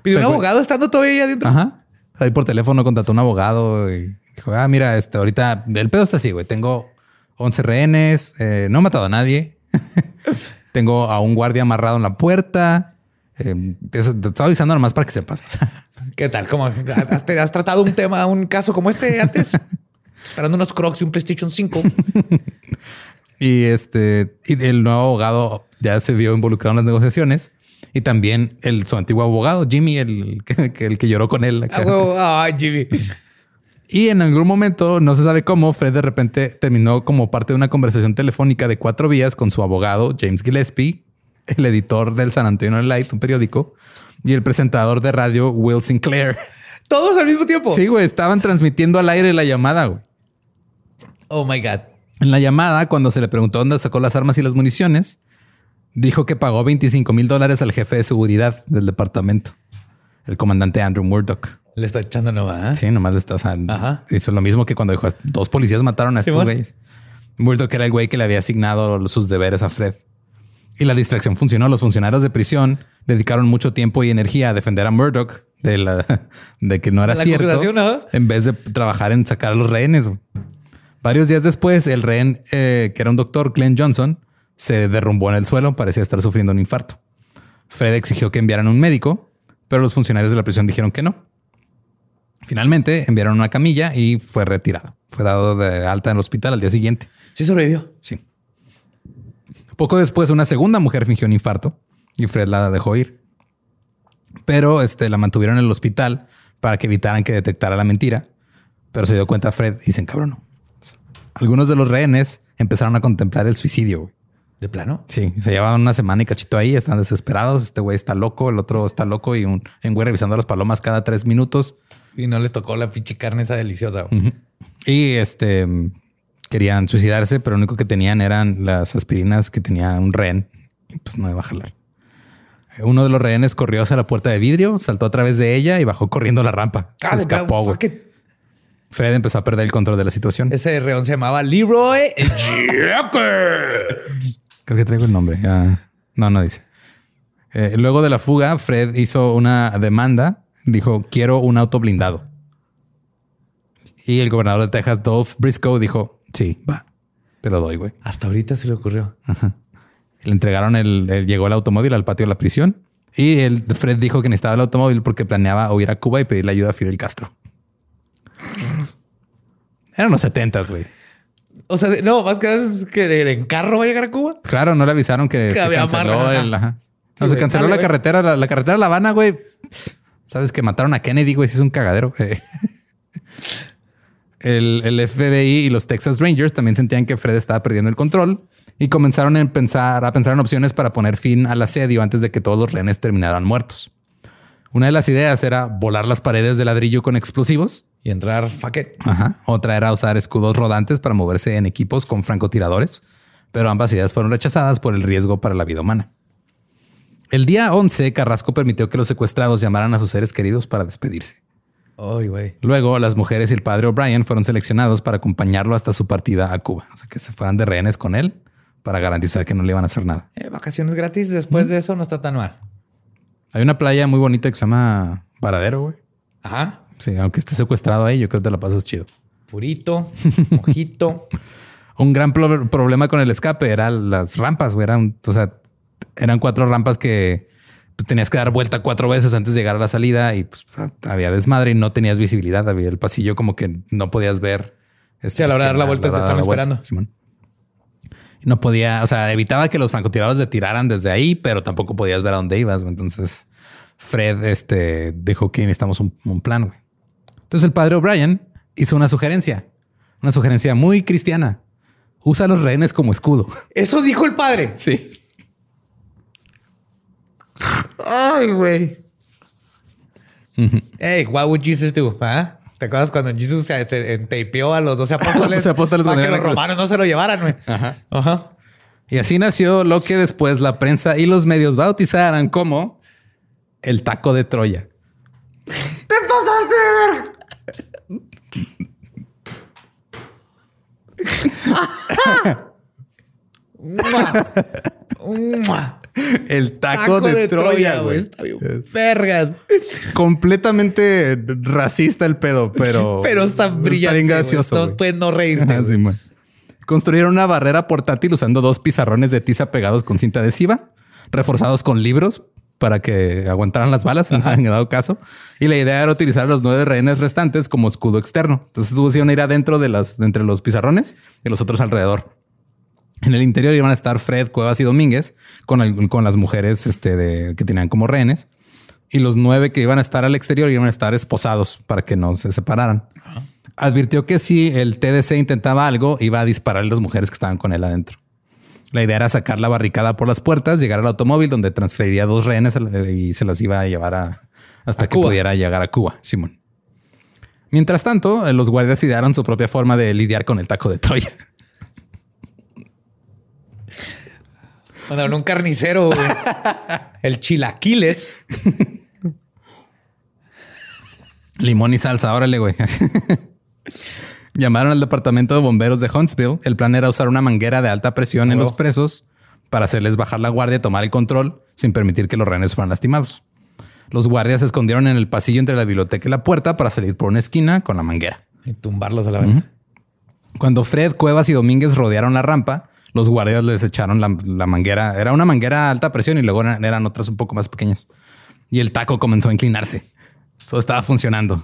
¿Pidió un abogado estando todavía adentro? Ajá. Ahí por teléfono contrató a un abogado y dijo, ah, mira, este, ahorita el pedo está así, güey. Tengo 11 rehenes, eh, no he matado a nadie. Tengo a un guardia amarrado en la puerta. Eh, eso, te estaba avisando nomás para que sepas. ¿Qué tal? ¿Cómo has, has, tratado un tema, un caso como este antes? Esperando unos crocs y un PlayStation 5. Y este, y el nuevo abogado ya se vio involucrado en las negociaciones. Y también el, su antiguo abogado, Jimmy, el, que, el que lloró con él. Ay, Jimmy. Y en algún momento, no se sabe cómo, Fred de repente terminó como parte de una conversación telefónica de cuatro vías con su abogado, James Gillespie, el editor del San Antonio Light, un periódico, y el presentador de radio, Will Sinclair. ¿Todos al mismo tiempo? Sí, güey. Estaban transmitiendo al aire la llamada, güey. Oh, my God. En la llamada, cuando se le preguntó dónde sacó las armas y las municiones, dijo que pagó 25 mil dólares al jefe de seguridad del departamento, el comandante Andrew Murdoch. Le está echando nomás. Sí, nomás le está. O sea, hizo lo mismo que cuando dijo dos policías mataron a estos güeyes. Murdoch era el güey que le había asignado sus deberes a Fred. Y la distracción funcionó. Los funcionarios de prisión dedicaron mucho tiempo y energía a defender a Murdoch de, la, de que no era cierto, en vez de trabajar en sacar a los rehenes. Varios días después, el rehén, eh, que era un doctor, Glenn Johnson, se derrumbó en el suelo, parecía estar sufriendo un infarto. Fred exigió que enviaran un médico, pero los funcionarios de la prisión dijeron que no. Finalmente enviaron una camilla y fue retirado. Fue dado de alta en el hospital al día siguiente. Sí sobrevivió. Sí. Poco después, una segunda mujer fingió un infarto y Fred la dejó ir. Pero este, la mantuvieron en el hospital para que evitaran que detectara la mentira. Pero se dio cuenta Fred y se encabronó. Algunos de los rehenes empezaron a contemplar el suicidio. ¿De plano? Sí, se llevaban una semana y cachito ahí, están desesperados. Este güey está loco, el otro está loco y un güey revisando las palomas cada tres minutos. Y no le tocó la pinche carne esa deliciosa. Y este querían suicidarse, pero lo único que tenían eran las aspirinas que tenía un rehén. Y pues no iba a jalar. Uno de los rehenes corrió hacia la puerta de vidrio, saltó a través de ella y bajó corriendo la rampa. se ah, escapó, güey. Fred empezó a perder el control de la situación. Ese reón se llamaba Leroy Creo que traigo el nombre. No, no dice. Eh, luego de la fuga, Fred hizo una demanda. Dijo, quiero un auto blindado. Y el gobernador de Texas, Dolph Briscoe, dijo, sí, va, te lo doy, güey. Hasta ahorita se le ocurrió. Le entregaron el, llegó el automóvil al patio de la prisión. Y el Fred dijo que necesitaba el automóvil porque planeaba huir a Cuba y pedirle ayuda a Fidel Castro. Eran los setentas, güey. O sea, no, más que que en carro va a llegar a Cuba. Claro, no le avisaron que, se canceló el. No, se canceló la carretera, la, carretera de La Habana, güey. Sabes que mataron a Kennedy, güey. Si es un cagadero. el, el, FBI y los Texas Rangers también sentían que Fred estaba perdiendo el control y comenzaron a pensar, a pensar en opciones para poner fin al asedio antes de que todos los rehenes terminaran muertos. Una de las ideas era volar las paredes de ladrillo con explosivos y entrar faquet. Ajá. Otra era usar escudos rodantes para moverse en equipos con francotiradores, pero ambas ideas fueron rechazadas por el riesgo para la vida humana. El día 11, Carrasco permitió que los secuestrados llamaran a sus seres queridos para despedirse. Luego, las mujeres y el padre O'Brien fueron seleccionados para acompañarlo hasta su partida a Cuba. O sea, que se fueran de rehenes con él para garantizar que no le iban a hacer nada. Eh, vacaciones gratis después de eso no está tan mal. Hay una playa muy bonita que se llama Varadero, güey. Ajá. Sí, aunque esté secuestrado ahí, yo creo que te la pasas chido. Purito, mojito. un gran problema con el escape eran las rampas, güey. Eran, o sea, eran cuatro rampas que tú tenías que dar vuelta cuatro veces antes de llegar a la salida y pues había desmadre y no tenías visibilidad. Había el pasillo como que no podías ver. Este, sí, a la hora de dar la vuelta te estaban esperando. No podía, o sea, evitaba que los francotiradores le tiraran desde ahí, pero tampoco podías ver a dónde ibas. Entonces Fred este, dijo que necesitamos un, un plan. Güey. Entonces el padre O'Brien hizo una sugerencia, una sugerencia muy cristiana. Usa a los rehenes como escudo. Eso dijo el padre. Sí. Ay, güey. Hey, what would Jesus do? ¿Te acuerdas cuando Jesús se, se a los 12 apóstoles? los apóstoles para que los romanos no se lo llevaran, güey. Ajá. Ajá. Y así nació lo que después la prensa y los medios bautizaran como el taco de Troya. ¡Te pasaste de ver! El taco, de, Troya, güey. Está bien vergas. Completamente racista el pedo, pero... pero está brillante. Está bien gracioso. No puedes no reírte. Construyeron una barrera portátil usando dos pizarrones de tiza pegados con cinta adhesiva, reforzados con libros para que aguantaran las balas en dado caso. Y la idea era utilizar los nueve rehenes restantes como escudo externo. Entonces a ir adentro de las, entre los pizarrones y los otros alrededor. En el interior iban a estar Fred, Cuevas y Domínguez con, con las mujeres este, que tenían como rehenes. Y los nueve que iban a estar al exterior iban a estar esposados para que no se separaran. Advirtió que si el TDC intentaba algo, iba a disparar a las mujeres que estaban con él adentro. La idea era sacar la barricada por las puertas, llegar al automóvil donde transferiría dos rehenes y se las iba a llevar a, hasta que pudiera llegar a Cuba, Simón. Mientras tanto, los guardias idearon su propia forma de lidiar con el taco de Troya. Mandaron un carnicero, el chilaquiles. Limón y salsa, órale, güey. Llamaron al departamento de bomberos de Huntsville. El plan era usar una manguera de alta presión en los presos para hacerles bajar la guardia y tomar el control sin permitir que los rehenes fueran lastimados. Los guardias se escondieron en el pasillo entre la biblioteca y la puerta para salir por una esquina con la manguera. Y tumbarlos a la vez. Cuando Fred, Cuevas y Domínguez rodearon la rampa, los guardias les echaron la, la manguera. Era una manguera a alta presión y luego eran, eran otras un poco más pequeñas. Y el taco comenzó a inclinarse. Todo estaba funcionando.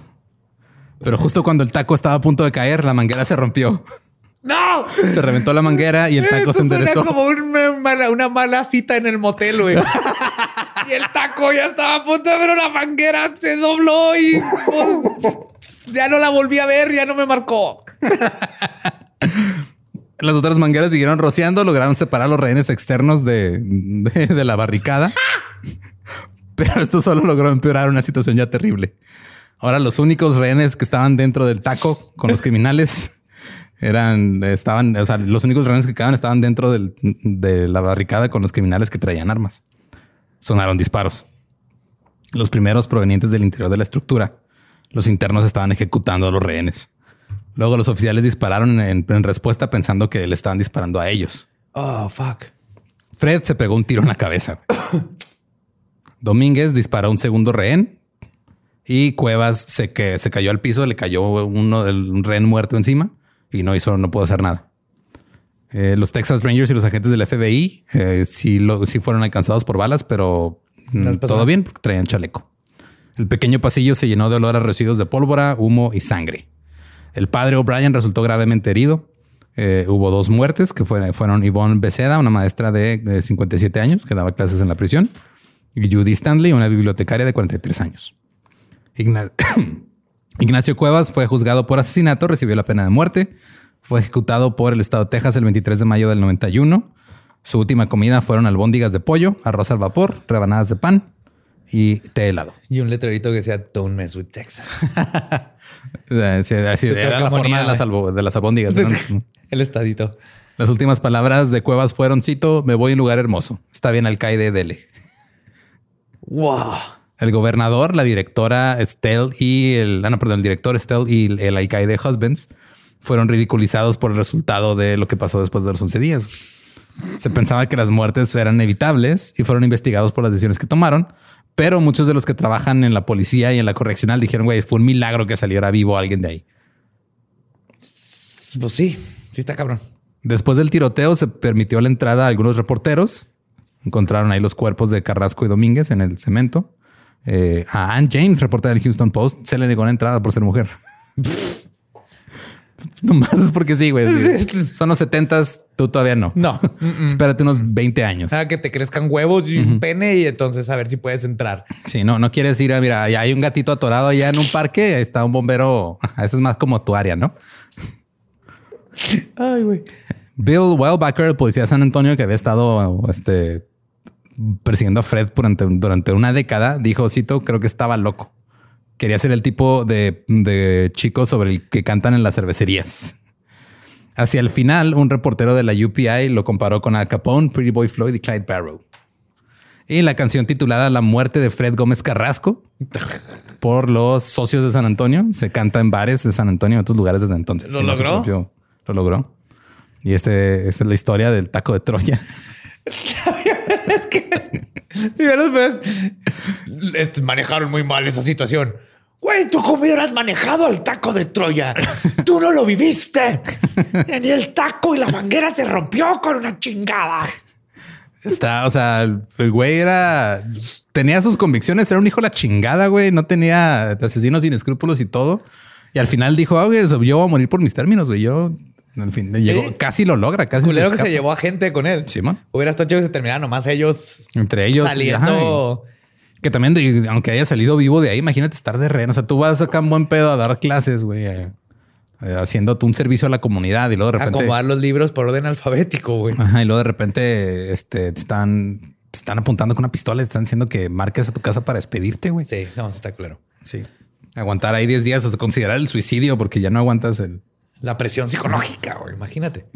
Pero justo cuando el taco estaba a punto de caer, la manguera se rompió. ¡No! Se reventó la manguera y el taco Esto se enderezó. como un mala- una mala cita en el motel, güey. y el taco ya estaba a punto de ver una manguera, se dobló y pues, ya no la volví a ver, ya no me marcó. Las otras mangueras siguieron rociando, lograron separar los rehenes externos de, de- la barricada. Pero esto solo logró empeorar una situación ya terrible. Ahora los únicos rehenes que estaban dentro del taco con los criminales eran, estaban, o sea, los únicos rehenes que quedaban estaban dentro de la barricada con los criminales que traían armas. Sonaron disparos. Los primeros provenientes del interior de la estructura. Los internos estaban ejecutando a los rehenes. Luego los oficiales dispararon en, en respuesta pensando que le estaban disparando a ellos. Oh, fuck. Fred se pegó un tiro en la cabeza. Domínguez disparó a un segundo rehén y Cuevas se, que, se cayó al piso, le cayó uno un rehén muerto encima y no hizo, no pudo hacer nada. Eh, los Texas Rangers y los agentes del FBI eh, sí, lo, sí fueron alcanzados por balas, pero mm, No todo bien porque traían chaleco. El pequeño pasillo se llenó de olor a residuos de pólvora, humo y sangre. El padre O'Brien resultó gravemente herido. Eh, hubo dos muertes que fue- fueron Yvonne Beceda, una maestra de, de 57 años que daba clases en la prisión, y Judy Stanley, una bibliotecaria de 43 años. Igna- Ignacio Cuevas fue juzgado por asesinato, recibió la pena de muerte, fue ejecutado por el estado de Texas el 23 de mayo del 91. Su última comida fueron albóndigas de pollo, arroz al vapor, rebanadas de pan y té helado. Y un letrerito que decía Don't mess with Texas. Así era la forma de las, de las albóndigas. ¿no? El estadito. Las últimas palabras de Cuevas fueron, cito, me voy a un lugar hermoso. Está bien, alcaide, dele. Wow. El gobernador, la directora Estelle y el, ah, no, perdón, el director Estelle y el, el alcaide Husbands fueron ridiculizados por el resultado de lo que pasó después de los 11 días. Se pensaba que las muertes eran evitables y fueron investigados por las decisiones que tomaron, pero muchos de los que trabajan en la policía y en la correccional dijeron, güey, fue un milagro que saliera vivo alguien de ahí. Pues sí, sí está cabrón. Después del tiroteo se permitió la entrada a algunos reporteros. Encontraron ahí los cuerpos de Carrasco y Domínguez en el cemento. Eh, a Ann James, reportera del Houston Post, se le negó la entrada por ser mujer. Nomás es porque sí, güey. Son los setentas, tú todavía no. No. Espérate unos 20 años. Ah, que te crezcan huevos y un pene y entonces a ver si puedes entrar. Sí, no, no quieres ir a, mira, allá hay un gatito atorado allá en un parque, ahí está un bombero. Eso es más como tu área, ¿no? Ay, güey. Bill Wellbacker, el policía de San Antonio que había estado este, persiguiendo a Fred durante, durante una década, dijo, cito, creo que estaba loco. Quería ser el tipo de, de chico sobre el que cantan en las cervecerías. Hacia el final, un reportero de la UPI lo comparó con Al Capone, Pretty Boy Floyd y Clyde Barrow. Y la canción titulada La muerte de Fred Gómez Carrasco por los socios de San Antonio se canta en bares de San Antonio y otros lugares desde entonces. ¿Lo logró? propio- lo logró. Y este, esta es la historia del taco de Troya. es que si ves, este, manejaron muy mal esa situación. Güey, tú cómo hubieras manejado al taco de Troya. Tú no lo viviste. Ni el taco y la manguera se rompió con una chingada. Está, o sea, el güey era, tenía sus convicciones, era un hijo de la chingada, güey. No tenía asesinos sin escrúpulos y todo. Y al final dijo, ah, güey, yo voy a morir por mis términos, güey. Yo, al fin, llegó, casi lo logra, casi. Culero que se llevó a gente con él. Simón. Hubiera estado chido que se terminara nomás ellos Entre ellos. saliendo. ajá, que también, aunque haya salido vivo de ahí, imagínate estar de rehén. O sea, tú vas acá en buen pedo a dar clases, güey, eh, eh, haciendo tú un servicio a la comunidad y luego de repente. acomodar los libros por orden alfabético, güey. Ajá, y luego de repente este, te están, te están apuntando con una pistola y te están diciendo que marques a tu casa para despedirte, güey. Sí, no, sí está claro. Sí. Aguantar ahí 10 días o sea, considerar el suicidio porque ya no aguantas el. La presión psicológica, güey. Imagínate.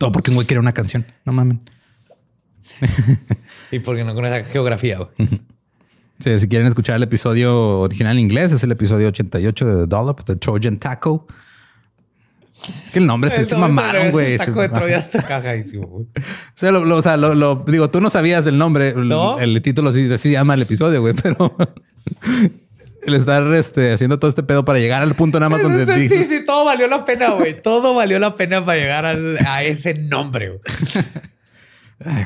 Todo porque un güey quería una canción. No mamen. Y porque no con esa geografía, güey. Sí, si quieren escuchar el episodio original en inglés, es el episodio 88 de The Dollop, The Trojan Taco. Es que el nombre sí se mamaron, güey. Taco de Troya está cagadísimo, güey. O sea, lo, lo- o sea, lo, lo- digo, tú no sabías el nombre. ¿No? El, el título sí, así se llama el episodio, güey, pero el estar este, haciendo todo este pedo para llegar al punto nada más donde Sí, dices- sí, todo valió la pena, güey. Todo valió la pena para llegar al- a ese nombre, güey.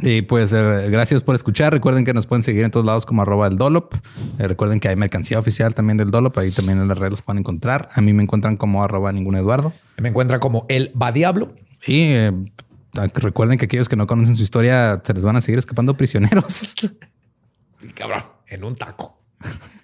Y pues eh, gracias por escuchar. Recuerden que nos pueden seguir en todos lados como arroba el Dolop. Eh, recuerden que hay mercancía oficial también del Dolop. Ahí también en las redes los pueden encontrar. A mí me encuentran como arroba ningún Eduardo. Me encuentra como el va diablo. Y eh, recuerden que aquellos que no conocen su historia se les van a seguir escapando prisioneros. Cabrón, en un taco.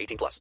18 plus.